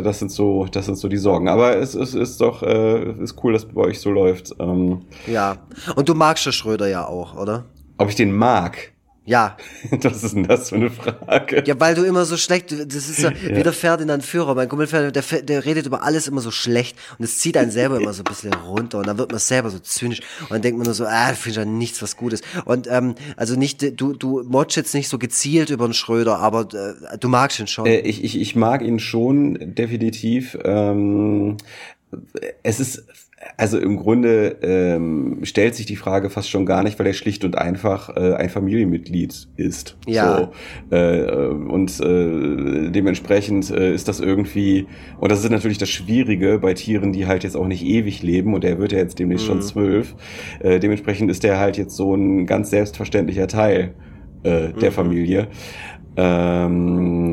das sind so, das sind so die Sorgen. Aber es, es ist doch, äh, ist cool, dass bei euch so läuft. Ähm, Ja. Und du magst den Schröder ja auch, oder? ob ich den mag, Ja. [LAUGHS] was ist denn das für eine Frage? Ja, weil du immer so schlecht, das ist so, [LAUGHS] wie der Ferdinand Führer, mein Kumpel Ferdinand, der, der redet über alles immer so schlecht und es zieht einen selber immer so ein bisschen runter und dann wird man selber so zynisch und dann denkt man nur so, ah, finde ich ja nichts, was Gutes. Und ähm, also nicht, du, du motsch jetzt nicht so gezielt über den Schröder, aber äh, du magst ihn schon. Äh, ich, ich, ich mag ihn schon, definitiv. Ähm, es ist, also im Grunde ähm, stellt sich die Frage fast schon gar nicht, weil er schlicht und einfach äh, ein Familienmitglied ist. Ja. So, äh, und äh, dementsprechend äh, ist das irgendwie, und das ist natürlich das Schwierige bei Tieren, die halt jetzt auch nicht ewig leben, und er wird ja jetzt demnächst schon zwölf. Äh, dementsprechend ist er halt jetzt so ein ganz selbstverständlicher Teil äh, der Familie. Ähm,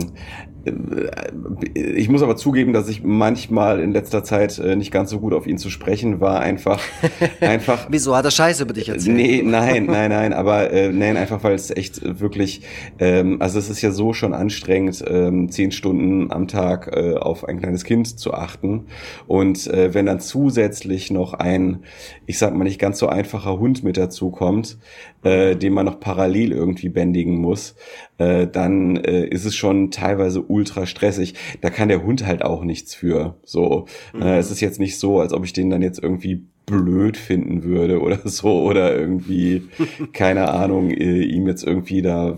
ich muss aber zugeben, dass ich manchmal in letzter Zeit äh, nicht ganz so gut auf ihn zu sprechen war. Einfach, [LAUGHS] einfach. Wieso hat er Scheiße über dich erzählt? Nee, nein, nein, nein, aber äh, nein, einfach weil es echt wirklich, ähm, also es ist ja so schon anstrengend, ähm, zehn Stunden am Tag äh, auf ein kleines Kind zu achten. Und äh, wenn dann zusätzlich noch ein, ich sag mal nicht ganz so einfacher Hund mit dazu kommt, äh, den man noch parallel irgendwie bändigen muss, äh, dann äh, ist es schon teilweise ultra stressig. Da kann der Hund halt auch nichts für. So, äh, es ist jetzt nicht so, als ob ich den dann jetzt irgendwie blöd finden würde oder [LAUGHS] so oder irgendwie keine Ahnung äh, ihm jetzt irgendwie da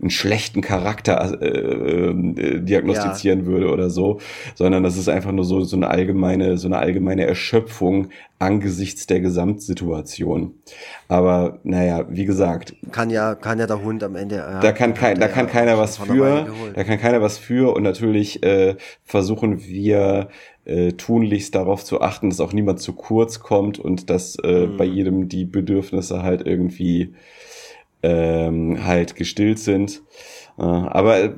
einen schlechten Charakter äh, äh, diagnostizieren würde oder so, sondern das ist einfach nur so so eine allgemeine so eine allgemeine Erschöpfung angesichts der Gesamtsituation. Aber naja, wie gesagt, Kann ja, kann ja der Hund am Ende. Ja, da kann kein, da kann ja keiner was für, da kann keiner was für und natürlich äh, versuchen wir äh, tunlichst darauf zu achten, dass auch niemand zu kurz kommt und dass äh, Mhm. bei jedem die Bedürfnisse halt irgendwie ähm, halt gestillt sind. Äh, aber äh,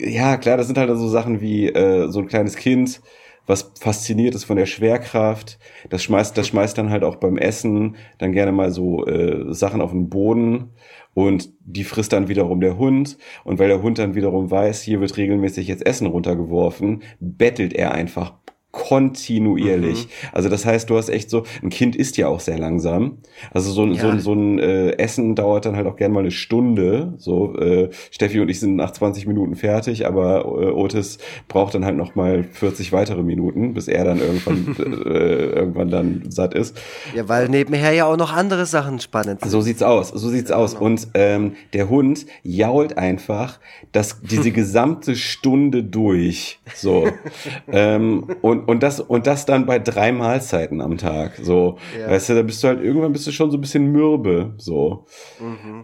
ja, klar, das sind halt so Sachen wie äh, so ein kleines Kind, was fasziniert ist von der Schwerkraft. Das schmeißt, das schmeißt dann halt auch beim Essen dann gerne mal so äh, Sachen auf den Boden und die frisst dann wiederum der Hund. Und weil der Hund dann wiederum weiß, hier wird regelmäßig jetzt Essen runtergeworfen, bettelt er einfach kontinuierlich. Also das heißt, du hast echt so, ein Kind isst ja auch sehr langsam. Also so, ein so, ein- Ja. so ein äh, Essen dauert dann halt auch gerne mal eine Stunde. So äh, Steffi und ich sind nach 20 Minuten fertig, aber äh, Otis braucht dann halt noch mal 40 weitere Minuten, bis er dann irgendwann [LAUGHS] äh, irgendwann dann satt ist. Ja, weil nebenher ja auch noch andere Sachen spannend sind. So sieht's aus, so sieht's aus. Und ähm, der Hund jault einfach das, diese [LAUGHS] gesamte Stunde durch. So. [LAUGHS] ähm, und, und, das, und das dann bei drei Mahlzeiten am Tag. So. Ja. Weißt du, da bist du halt irgendwann bist du schon so ein bisschen mürbe. So.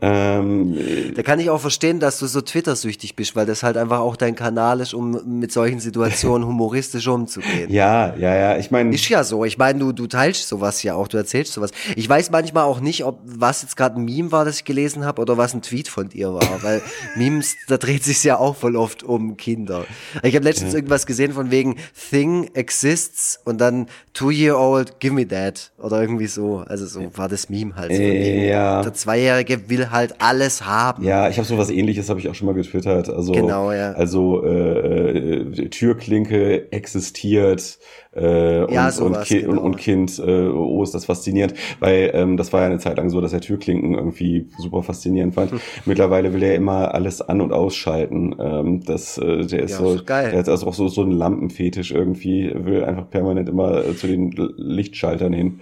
Ähm, Da kann ich auch verstehen, dass du so Twitter-süchtig bist, weil das halt einfach auch dein Kanal ist, um mit solchen Situationen [LAUGHS] humoristisch umzugehen. ja, ja, ja. Ich meine. Ist ja so. Ich meine, du, du teilst sowas ja auch, du erzählst sowas. Ich weiß manchmal auch nicht, ob was jetzt gerade ein Meme war, das ich gelesen habe, oder was ein Tweet von dir war. Weil [LAUGHS] Memes, da dreht sich ja auch voll oft um Kinder. Ich habe letztens irgendwas gesehen von wegen Thing exists und dann two-year-old, give me that. Oder irgendwie so. Also so war das Meme halt. So. Äh, ja. Der Zweijährige will halt alles haben. Ja, ich habe so was ähnliches, habe ich auch schon mal getwittert. Also, Genau, ja. Also äh, äh, Türklinke existiert äh, und, Ja, und, Ki genau. und, Kind, äh, oh, ist das faszinierend. Weil ähm, das war ja eine Zeit lang so, dass er Türklinken irgendwie super faszinierend fand. Hm. Mittlerweile will er immer alles an- und ausschalten. Ähm, das, äh, der ist Ja, so, ist geil. der hat also auch so, so einen Lampenfetisch irgendwie, will einfach permanent immer äh, zu den Lichtschaltern hin.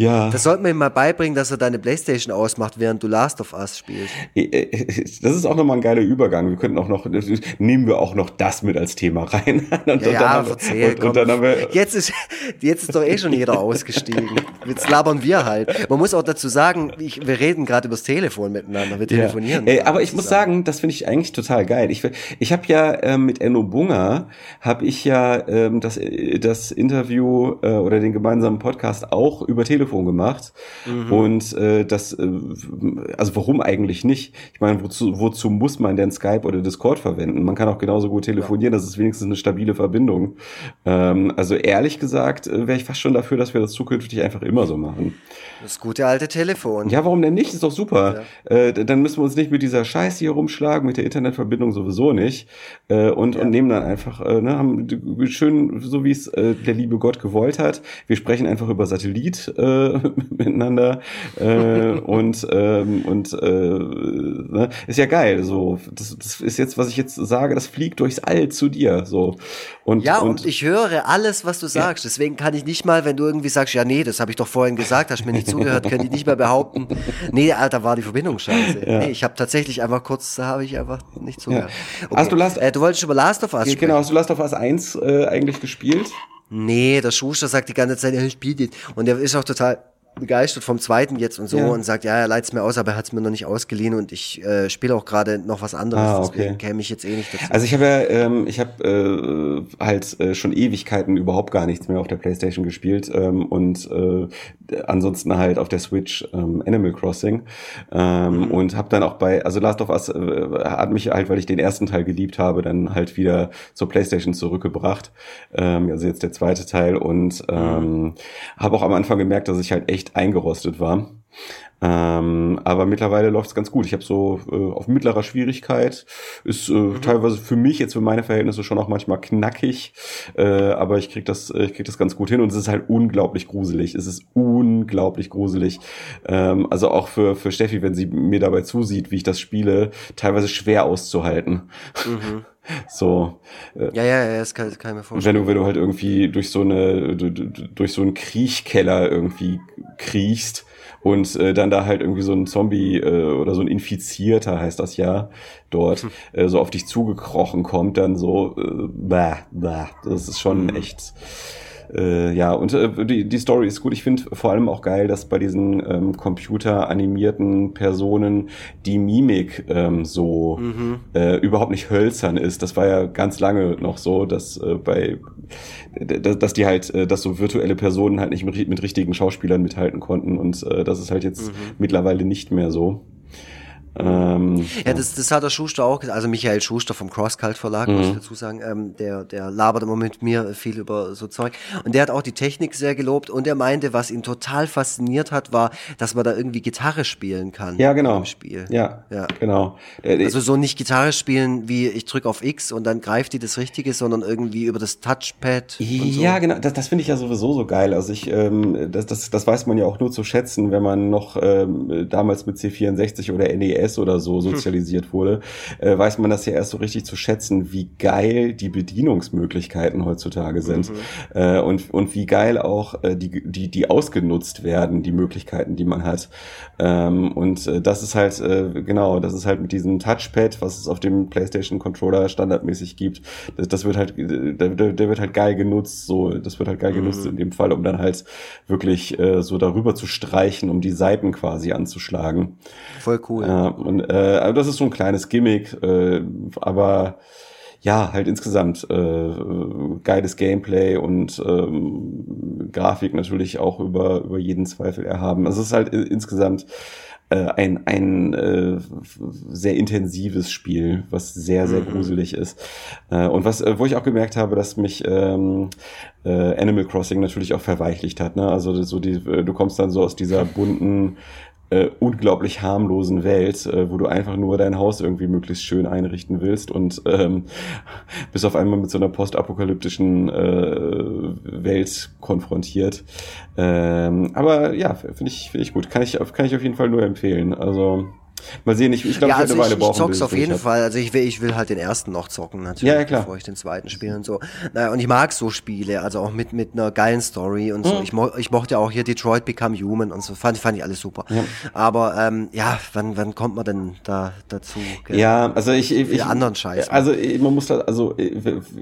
Ja. Das sollte man ihm mal beibringen, dass er deine Playstation ausmacht, während du Last of Us spielst. Das ist auch nochmal ein geiler Übergang. Wir könnten auch noch, nehmen wir auch noch das mit als Thema rein. [LAUGHS] Und, Ja, und ja, dann haben wir- erzähl, und, und dann haben wir, jetzt, ist, jetzt ist doch eh schon jeder [LAUGHS] ausgestiegen. Jetzt labern wir halt. Man muss auch dazu sagen, ich, wir reden gerade übers Telefon miteinander, wir telefonieren. Äh, aber ich muss sagen, das finde ich eigentlich total geil. Ich, ich habe ja ähm, mit Enno Bunga habe ich ja ähm, das, äh, das Interview äh, oder den gemeinsamen Podcast auch über Telefon gemacht. Mhm. Und äh, das, äh, also warum eigentlich nicht? Ich meine, wozu, wozu muss man denn Skype oder Discord verwenden? Man kann auch genauso gut telefonieren, das ist wenigstens eine stabile Verbindung. Ähm, also ehrlich gesagt äh, wäre ich fast schon dafür, dass wir das zukünftig einfach immer so machen. Das gute alte Telefon. Ja, warum denn nicht? Ist doch super. Äh, d- dann müssen wir uns nicht mit dieser Scheiße hier rumschlagen, mit der Internetverbindung sowieso nicht. Äh, und, und nehmen dann einfach, äh, ne, haben schön, so wie es äh, der liebe Gott gewollt hat. Wir sprechen einfach über Satellit äh, [LAUGHS] miteinander. Äh, [LAUGHS] und ähm, und äh, ne, ist ja geil. So, das, das ist jetzt, was ich jetzt sage, das fliegt durchs All zu dir. So. Und, Ja, und, ich höre alles, was du sagst. Deswegen kann ich nicht mal, wenn du irgendwie sagst, ja, nee, das habe ich doch vorhin gesagt, hast mir nicht zugehört, könnte ich nicht mehr behaupten. Nee, Alter, war die Verbindung scheiße. Nee, ich habe tatsächlich einfach kurz, da habe ich einfach nicht zugehört. Hast du Last- äh, du wolltest über Last of Us sprechen. Genau, hast du Last of Us 1 äh, eigentlich gespielt? Nee, der Schuster sagt die ganze Zeit, ich spiele den. Und der ist auch total begeistert vom zweiten jetzt und so Ja. und sagt, ja, er leiht es mir aus, aber er hat es mir noch nicht ausgeliehen und ich äh, spiele auch gerade noch was anderes, Ah, okay. deswegen käme ich jetzt eh nicht dazu. Also ich habe ja, ähm, ich habe äh, halt äh, schon Ewigkeiten überhaupt gar nichts mehr auf der PlayStation gespielt ähm, und äh, ansonsten halt auf der Switch ähm, Animal Crossing ähm, und habe dann auch bei, also Last of Us äh, hat mich halt, weil ich den ersten Teil geliebt habe, dann halt wieder zur PlayStation zurückgebracht. Ähm, also jetzt der zweite Teil und ähm, habe auch am Anfang gemerkt, dass ich halt echt eingerostet war. Ähm, aber mittlerweile läuft es ganz gut. Ich habe so äh, auf mittlerer Schwierigkeit. Ist äh, teilweise für mich jetzt für meine Verhältnisse schon auch manchmal knackig, äh, aber ich krieg das, äh, ich krieg das ganz gut hin und es ist halt unglaublich gruselig. Es ist unglaublich gruselig. Ähm, also auch für für Steffi, wenn sie mir dabei zusieht, wie ich das spiele, teilweise schwer auszuhalten. [LAUGHS] So, äh, ja, ja, ja, das kann, das kann ich mir vorstellen. wenn du, wenn du halt irgendwie durch so eine, du- du- durch so einen Kriechkeller irgendwie kriechst und äh, dann da halt irgendwie so ein Zombie äh, oder so ein Infizierter heißt das ja dort äh, so auf dich zugekrochen kommt, dann so, äh, bah, bah, das ist schon echt. Äh, ja, und äh, die, die Story ist gut. Ich finde vor allem auch geil, dass bei diesen ähm, computeranimierten Personen die Mimik ähm, so äh, überhaupt nicht hölzern ist. Das war ja ganz lange noch so, dass äh, bei dass, die halt, äh, dass so virtuelle Personen halt nicht mit, mit richtigen Schauspielern mithalten konnten und äh, das ist halt jetzt mittlerweile nicht mehr so. Ähm, Ja, das, das hat der Schuster auch gesagt, also Michael Schuster vom CrossCult Verlag, muss ich dazu sagen, ähm, der, der labert immer mit mir viel über so Zeug. Und der hat auch die Technik sehr gelobt und er meinte, was ihn total fasziniert hat, war, dass man da irgendwie Gitarre spielen kann. ja, genau. Im Spiel. Ja, Ja. genau. Also so nicht Gitarre spielen, wie ich drücke auf X und dann greift die das Richtige, sondern irgendwie über das Touchpad. Und so. Ja, genau, das, das finde ich ja sowieso so geil. Also ich, ähm, das, das, das weiß man ja auch nur zu schätzen, wenn man noch ähm, damals mit C64 oder NES oder so sozialisiert wurde, äh, weiß man das ja erst so richtig zu schätzen, wie geil die Bedienungsmöglichkeiten heutzutage sind äh, und, und wie geil auch äh, die, die, die ausgenutzt werden, die Möglichkeiten, die man hat. Ähm, und äh, das ist halt, äh, genau, das ist halt mit diesem Touchpad, was es auf dem PlayStation Controller standardmäßig gibt, das, das wird halt, äh, der, der wird halt geil genutzt, so, das wird halt geil genutzt in dem Fall, um dann halt wirklich äh, so darüber zu streichen, um die Seiten quasi anzuschlagen. Voll cool. Ja, und äh, aber das ist so ein kleines Gimmick, äh, aber ja, halt insgesamt äh, geiles Gameplay und ähm, Grafik natürlich auch über, über jeden Zweifel erhaben. Also es ist halt insgesamt äh, ein, ein äh, sehr intensives Spiel, was sehr, sehr mhm. gruselig ist. Äh, und was, äh, wo ich auch gemerkt habe, dass mich ähm, äh, Animal Crossing natürlich auch verweichlicht hat. Ne? Also so die, du kommst dann so aus dieser bunten äh, unglaublich harmlosen Welt, äh, wo du einfach nur dein Haus irgendwie möglichst schön einrichten willst und ähm, [LAUGHS] bist auf einmal mit so einer postapokalyptischen äh, Welt konfrontiert. Ähm, aber ja, finde ich, finde ich gut. Kann ich, kann ich auf jeden Fall nur empfehlen. Also Mal sehen, ich, ich glaube, ja, also ich, ich, ich zock's auf jeden Fall. Also ich will, ich will halt den ersten noch zocken, natürlich, ja, ja, klar. bevor ich den zweiten spiele und so. Naja, und ich mag so Spiele, also auch mit, mit einer geilen Story und so. Mhm. Ich, mo ich mochte auch hier Detroit Become Human und so. Fand, fand ich alles super. Ja. Aber ähm, ja, wann, wann kommt man denn da dazu? Gell? Ja, also ich, ich, ich anderen Scheiß. Also man muss da, also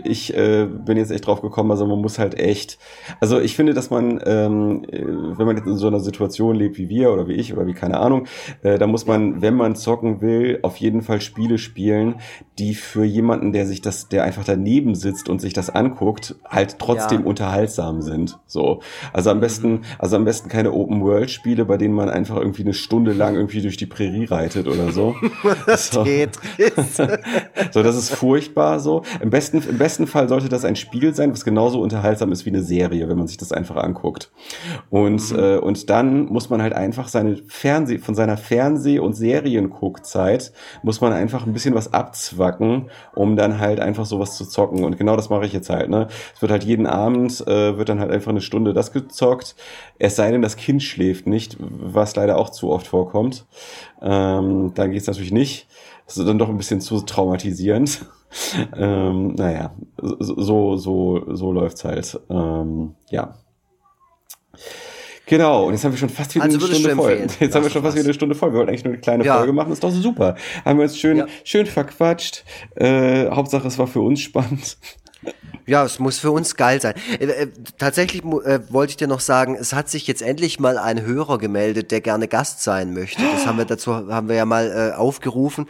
ich äh, bin jetzt echt drauf gekommen, also man muss halt echt, also ich finde, dass man, ähm, wenn man jetzt in so einer Situation lebt wie wir oder wie ich oder wie keine Ahnung, äh, da muss man, wenn man zocken will, auf jeden Fall Spiele spielen, die für jemanden, der sich das, der einfach daneben sitzt und sich das anguckt, halt trotzdem ja. unterhaltsam sind. So. Also am besten, also am besten keine Open-World-Spiele, bei denen man einfach irgendwie eine Stunde lang irgendwie durch die Prärie reitet oder so. [LAUGHS] so. [LAUGHS] so, das ist furchtbar so. Im besten, im besten Fall sollte das ein Spiel sein, was genauso unterhaltsam ist wie eine Serie, wenn man sich das einfach anguckt. Und, mhm. äh, und dann muss man halt einfach seine Fernseh, von seiner Fernseh- und Serienguckzeit Zeit muss man einfach ein bisschen was abzwacken, um dann halt einfach sowas zu zocken. Und genau das mache ich jetzt halt. Ne? Es wird halt jeden Abend, äh, wird dann halt einfach eine Stunde das gezockt. Es sei denn, das Kind schläft nicht, was leider auch zu oft vorkommt. Ähm, dann geht's natürlich nicht. Das ist dann doch ein bisschen zu traumatisierend. [LAUGHS] ähm, naja, so, so, so läuft's halt. Ähm, ja. Genau, und jetzt haben wir schon fast wieder also eine Stunde voll. Jetzt haben wir schon fast wieder eine Stunde voll. Wir wollten eigentlich nur eine kleine ja. Folge machen, ist doch super. Haben wir uns schön, ja. schön verquatscht. Äh, Hauptsache, es war für uns spannend. Ja, es muss für uns geil sein. Äh, äh, tatsächlich äh, wollte ich dir noch sagen, es hat sich jetzt endlich mal ein Hörer gemeldet, der gerne Gast sein möchte. Das haben wir dazu haben wir ja mal äh, aufgerufen,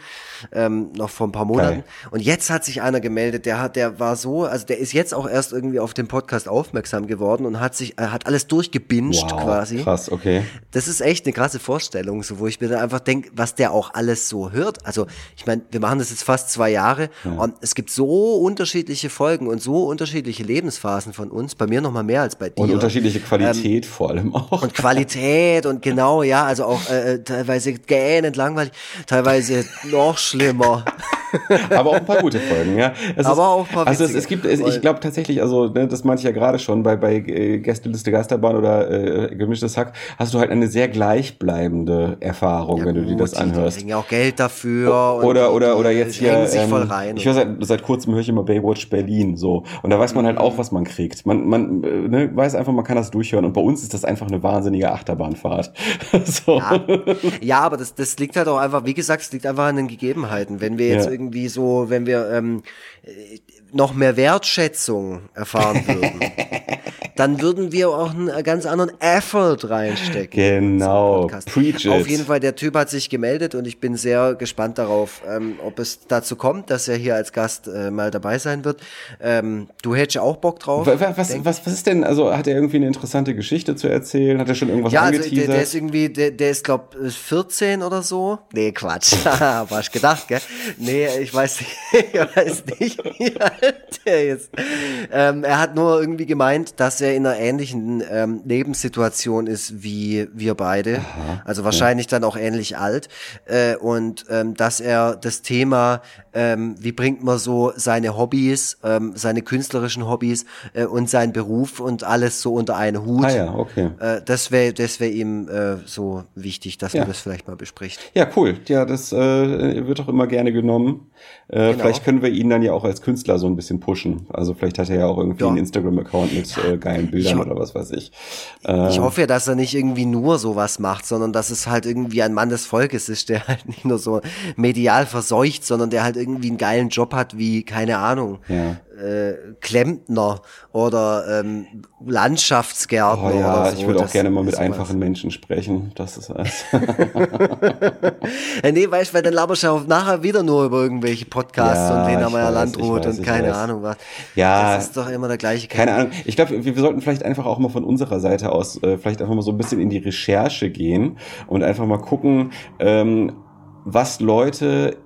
ähm, noch vor ein paar Monaten. Geil. Und jetzt hat sich einer gemeldet, der hat, der war so, also der ist jetzt auch erst irgendwie auf den Podcast aufmerksam geworden und hat sich, äh, hat alles durchgebinged wow, quasi. Krass, okay. Das ist echt eine krasse Vorstellung, so wo ich mir dann einfach denke, was der auch alles so hört. Also ich meine, wir machen das jetzt fast zwei Jahre ja. und es gibt so unterschiedliche Folgen und so unterschiedliche Lebensphasen von uns, bei mir noch mal mehr als bei dir. Und unterschiedliche Qualität ähm, vor allem auch. Und Qualität und genau, ja, also auch äh, äh teilweise gähnend langweilig, teilweise noch schlimmer. [LAUGHS] aber auch ein paar gute Folgen, ja. Es aber ist, auch ein paar Also es, es gibt, es, ich glaube tatsächlich, also ne, das meinte ich ja gerade schon, bei, bei äh, Gästeliste Geisterbahn oder äh, Gemischtes Hack, hast du halt eine sehr gleichbleibende Erfahrung, ja, wenn gut, du dir das anhörst. Die kriegen ja auch Geld dafür. Oder, oder, oder jetzt hier, ähm, ich höre seit, seit kurzem höre ich immer Baywatch Berlin, so. Und da weiß man halt auch, was man kriegt. Man, man äh, ne, weiß einfach, man kann das durchhören. Und bei uns ist das einfach eine wahnsinnige Achterbahnfahrt. [LAUGHS] so. ja. ja, aber das, das liegt halt auch einfach, wie gesagt, es liegt einfach an den Gegebenheiten. Wenn wir jetzt ja. irgendwie so, wenn wir ähm, noch mehr Wertschätzung erfahren [LAUGHS] würden, dann würden wir auch einen ganz anderen Effort reinstecken. Genau. Preach it. Auf jeden Fall, der Typ hat sich gemeldet und ich bin sehr gespannt darauf, ähm, ob es dazu kommt, dass er hier als Gast äh, mal dabei sein wird. Ähm, du hättest ja auch Bock drauf. Was, was, was, was ist denn, also hat er irgendwie eine interessante Geschichte zu erzählen? Hat er schon irgendwas ja, angeteasert? Also der, der ist irgendwie, der, der ist glaub 14 oder so. Nee, Quatsch. [LAUGHS] War ich gedacht, gell? Nee, ich weiß nicht, [LAUGHS] ich weiß nicht, der ist. Ähm, er hat nur irgendwie gemeint, dass er er in einer ähnlichen ähm, Lebenssituation ist wie wir beide. Aha, also wahrscheinlich ja. dann auch ähnlich alt. Äh, und ähm, dass er das Thema, ähm, wie bringt man so seine Hobbys, ähm, seine künstlerischen Hobbys äh, und seinen Beruf und alles so unter einen Hut. Ah ja, okay. Äh, das wäre das wär ihm äh, so wichtig, dass ja. man das vielleicht mal bespricht. Ja, cool. Ja, das äh, wird auch immer gerne genommen. Äh, genau. Vielleicht können wir ihn dann ja auch als Künstler so ein bisschen pushen. Also vielleicht hat er ja auch irgendwie ja. einen Instagram-Account mit äh, geilen Bildern oder was weiß ich. Ich hoffe ja, dass er nicht irgendwie nur sowas macht, sondern dass es halt irgendwie ein Mann des Volkes ist, der [LAUGHS] halt nicht nur so medial verseucht, sondern der halt irgendwie einen geilen Job hat, wie, keine Ahnung. Ja äh, Klempner oder ähm, Landschaftsgärtner Oh ja, oder so. ich würde auch gerne mal mit einfachen Menschen sprechen. Das ist alles. [LAUGHS] [LAUGHS] Ja, nee, weißt du, weil dann laberst du auch nachher wieder nur über irgendwelche Podcasts Ja, und Lena ich Meyer weiß, Landrut weiß, und keine weiß. Ahnung was. Ja. Das ist doch immer der gleiche Keine Ahnung. Ich glaube, wir, wir sollten vielleicht einfach auch mal von unserer Seite aus äh, vielleicht einfach mal so ein bisschen in die Recherche gehen und einfach mal gucken, ähm, was Leute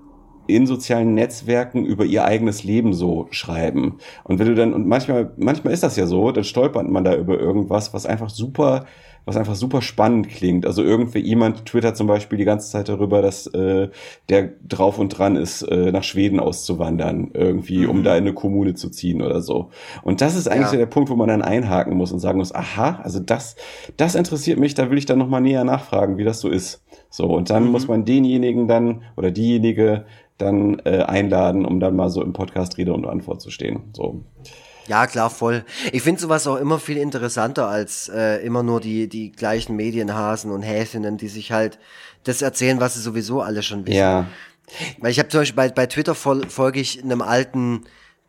in sozialen Netzwerken über ihr eigenes Leben so schreiben. Und wenn du dann, und manchmal, manchmal ist das ja so, dann stolpert man da über irgendwas, was einfach super, was einfach super spannend klingt. Also irgendwie jemand twittert zum Beispiel die ganze Zeit darüber, dass äh, der drauf und dran ist, äh, nach Schweden auszuwandern, irgendwie, um da in eine Kommune zu ziehen oder so. Und das ist eigentlich Ja. so der Punkt, wo man dann einhaken muss und sagen muss, aha, also das, das interessiert mich, da will ich dann nochmal näher nachfragen, wie das so ist. So, und dann muss man denjenigen dann oder diejenige dann äh, einladen, um dann mal so im Podcast Rede und Antwort zu stehen. So. Ja, klar, voll. Ich finde sowas auch immer viel interessanter als äh, immer nur die, die gleichen Medienhasen und Häsinnen, die sich halt das erzählen, was sie sowieso alle schon wissen. Ja. Weil ich habe zum Beispiel bei, bei Twitter fol folge ich einem alten,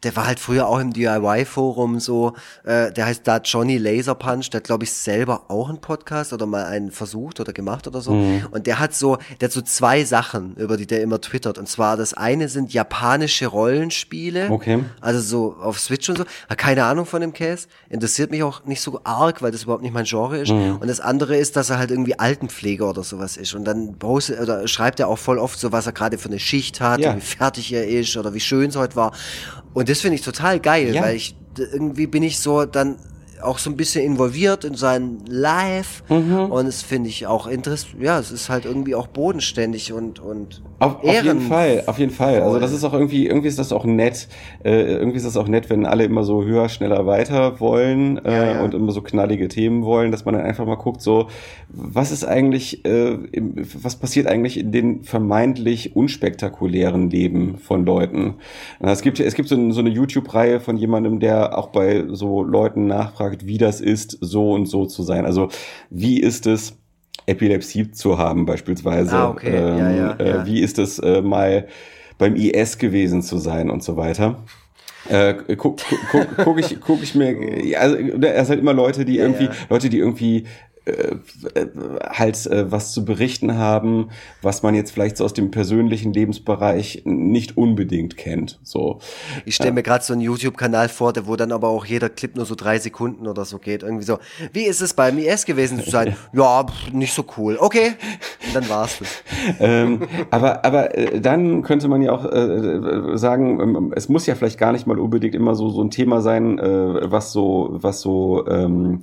der war halt früher auch im DIY-Forum so, äh, der heißt da Johnny Laser Punch, der hat glaube ich selber auch einen Podcast oder mal einen versucht oder gemacht oder so. Und der hat so, der hat so zwei Sachen, über die der immer twittert. Und zwar das eine sind japanische Rollenspiele. Okay. Also so auf Switch und so. Hab keine Ahnung von dem Case. Interessiert mich auch nicht so arg, weil das überhaupt nicht mein Genre ist. Mhm. Und das andere ist, dass er halt irgendwie Altenpfleger oder sowas ist. Und dann postet, oder schreibt er auch voll oft so, was er gerade für eine Schicht hat, Ja. wie fertig er ist oder wie schön es heute war. Und das finde ich total geil, Ja. weil ich irgendwie bin ich so dann auch so ein bisschen involviert in sein Live Mhm. und es finde ich auch interessant, ja, es ist halt irgendwie auch bodenständig und und Auf, auf jeden Fall, auf jeden Fall. Also das ist auch irgendwie, irgendwie ist das auch nett. Äh, irgendwie ist das auch nett, wenn alle immer so höher, schneller, weiter wollen äh, Ja, ja. und immer so knallige Themen wollen, dass man dann einfach mal guckt, so was ist eigentlich, äh, was passiert eigentlich in den vermeintlich unspektakulären Leben von Leuten? Es gibt, es gibt so, so eine YouTube-Reihe von jemandem, der auch bei so Leuten nachfragt, wie das ist, so und so zu sein. Also wie ist es? Epilepsie zu haben beispielsweise. Ah, okay. Ja, ja, äh, ja. Wie ist es äh, mal beim IS gewesen zu sein und so weiter. Äh, guck, guck, guck, guck ich, guck ich mir, ja, also, er ist halt immer Leute, die irgendwie. Leute, die irgendwie äh, äh, halt äh, was zu berichten haben, was man jetzt vielleicht so aus dem persönlichen Lebensbereich nicht unbedingt kennt. So. Ich stelle mir gerade so einen YouTube-Kanal vor, der wo dann aber auch jeder Clip nur so drei Sekunden oder so geht. Irgendwie so, wie ist es beim IS gewesen zu sein? [LAUGHS] ja, pff, nicht so cool. Okay, und dann war's das. [LAUGHS] ähm, aber aber äh, dann könnte man ja auch äh, sagen, ähm, es muss ja vielleicht gar nicht mal unbedingt immer so so ein Thema sein, äh, was so was so ähm,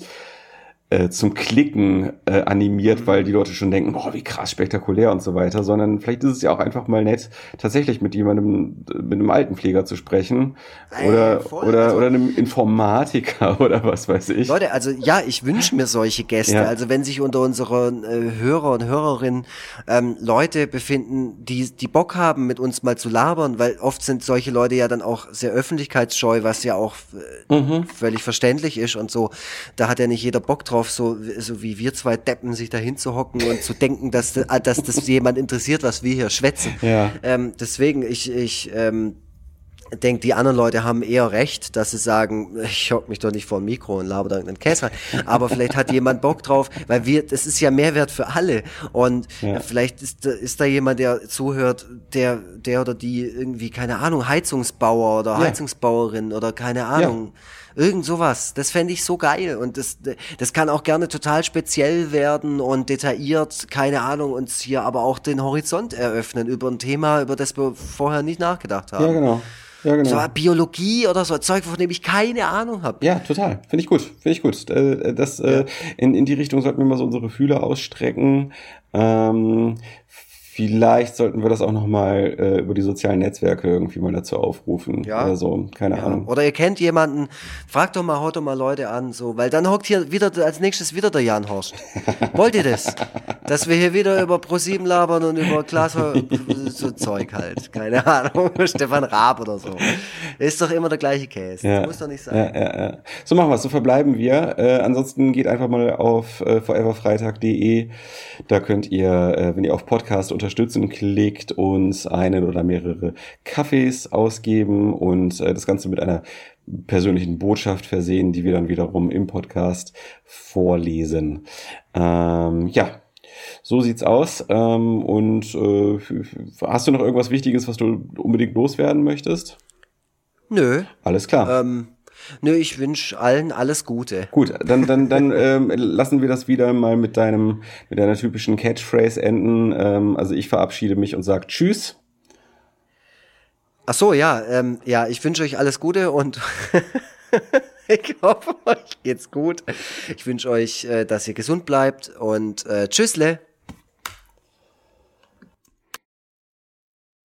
äh, zum Klicken äh, animiert, weil die Leute schon denken, boah, wie krass spektakulär und so weiter, sondern vielleicht ist es ja auch einfach mal nett, tatsächlich mit jemandem, äh, mit einem Altenpfleger zu sprechen Ey, oder voll, oder also- oder einem Informatiker [LAUGHS] oder was weiß ich. Leute, also ja, ich wünsche mir solche Gäste. Ja. Also wenn sich unter unseren äh, Hörer und Hörerinnen ähm, Leute befinden, die die Bock haben, mit uns mal zu labern, weil oft sind solche Leute ja dann auch sehr öffentlichkeitsscheu, was ja auch äh, Mhm. völlig verständlich ist und so. Da hat ja nicht jeder Bock drauf, so, so wie wir zwei Deppen sich da hinzuhocken und zu denken, dass, äh, [LAUGHS] dass das jemand interessiert, was wir hier schwätzen. Ja. Ähm, deswegen, ich, ich ähm, denke, die anderen Leute haben eher recht, dass sie sagen, ich hock mich doch nicht vor ein Mikro und laber da irgendeinen Käse rein. Aber vielleicht hat jemand Bock drauf, weil wir, das ist ja Mehrwert für alle. Und Ja. vielleicht ist, da- ist da jemand, der zuhört, der, der oder die irgendwie, keine Ahnung, Heizungsbauer oder Ja. Heizungsbauerin oder keine Ahnung. Irgend sowas. Das fände ich so geil. Und das, das kann auch gerne total speziell werden und detailliert, keine Ahnung, uns hier aber auch den Horizont eröffnen über ein Thema, über das wir vorher nicht nachgedacht haben. Ja, genau. Ja, genau. So Biologie oder so Zeug, von dem ich keine Ahnung habe. Ja, total. Finde ich gut. Finde ich gut. Äh, Das, äh, in, in die Richtung sollten wir mal so unsere Fühler ausstrecken. Ähm, vielleicht sollten wir das auch nochmal äh, über die sozialen Netzwerke irgendwie mal dazu aufrufen. Ja. Oder so. Keine Ja. Ahnung. Oder ihr kennt jemanden, fragt doch mal, haut doch mal Leute an, so, weil dann hockt hier wieder als nächstes wieder der Jan Horst. [LAUGHS] Wollt ihr das? Dass wir hier wieder über ProSieben labern und über Klaas, [LAUGHS] so Zeug halt. Keine Ahnung, [LAUGHS] Stefan Raab oder so. Ist doch immer der gleiche Case. Das muss doch nicht sein. Ja, ja, ja. So machen wir es, so verbleiben wir. Äh, ansonsten geht einfach mal auf äh, foreverfreitag.de. Da könnt ihr, äh, wenn ihr auf Podcast unterstützen, klickt, uns einen oder mehrere Kaffees ausgeben und äh, das Ganze mit einer persönlichen Botschaft versehen, die wir dann wiederum im Podcast vorlesen. Ähm, ja, so sieht's aus. Ähm, und äh, hast du noch irgendwas Wichtiges, was du unbedingt loswerden möchtest? Nö. Alles klar. Ähm, nö, ich wünsche allen alles Gute. Gut, dann, dann, dann ähm, lassen wir das wieder mal mit deinem, mit deiner typischen Catchphrase enden. Ähm, also ich verabschiede mich und sage Tschüss. Ach so, ja, ähm, ja, ich wünsche euch alles Gute und [LAUGHS] ich hoffe, euch geht's gut. Ich wünsche euch, äh, dass ihr gesund bleibt und äh, tschüssle.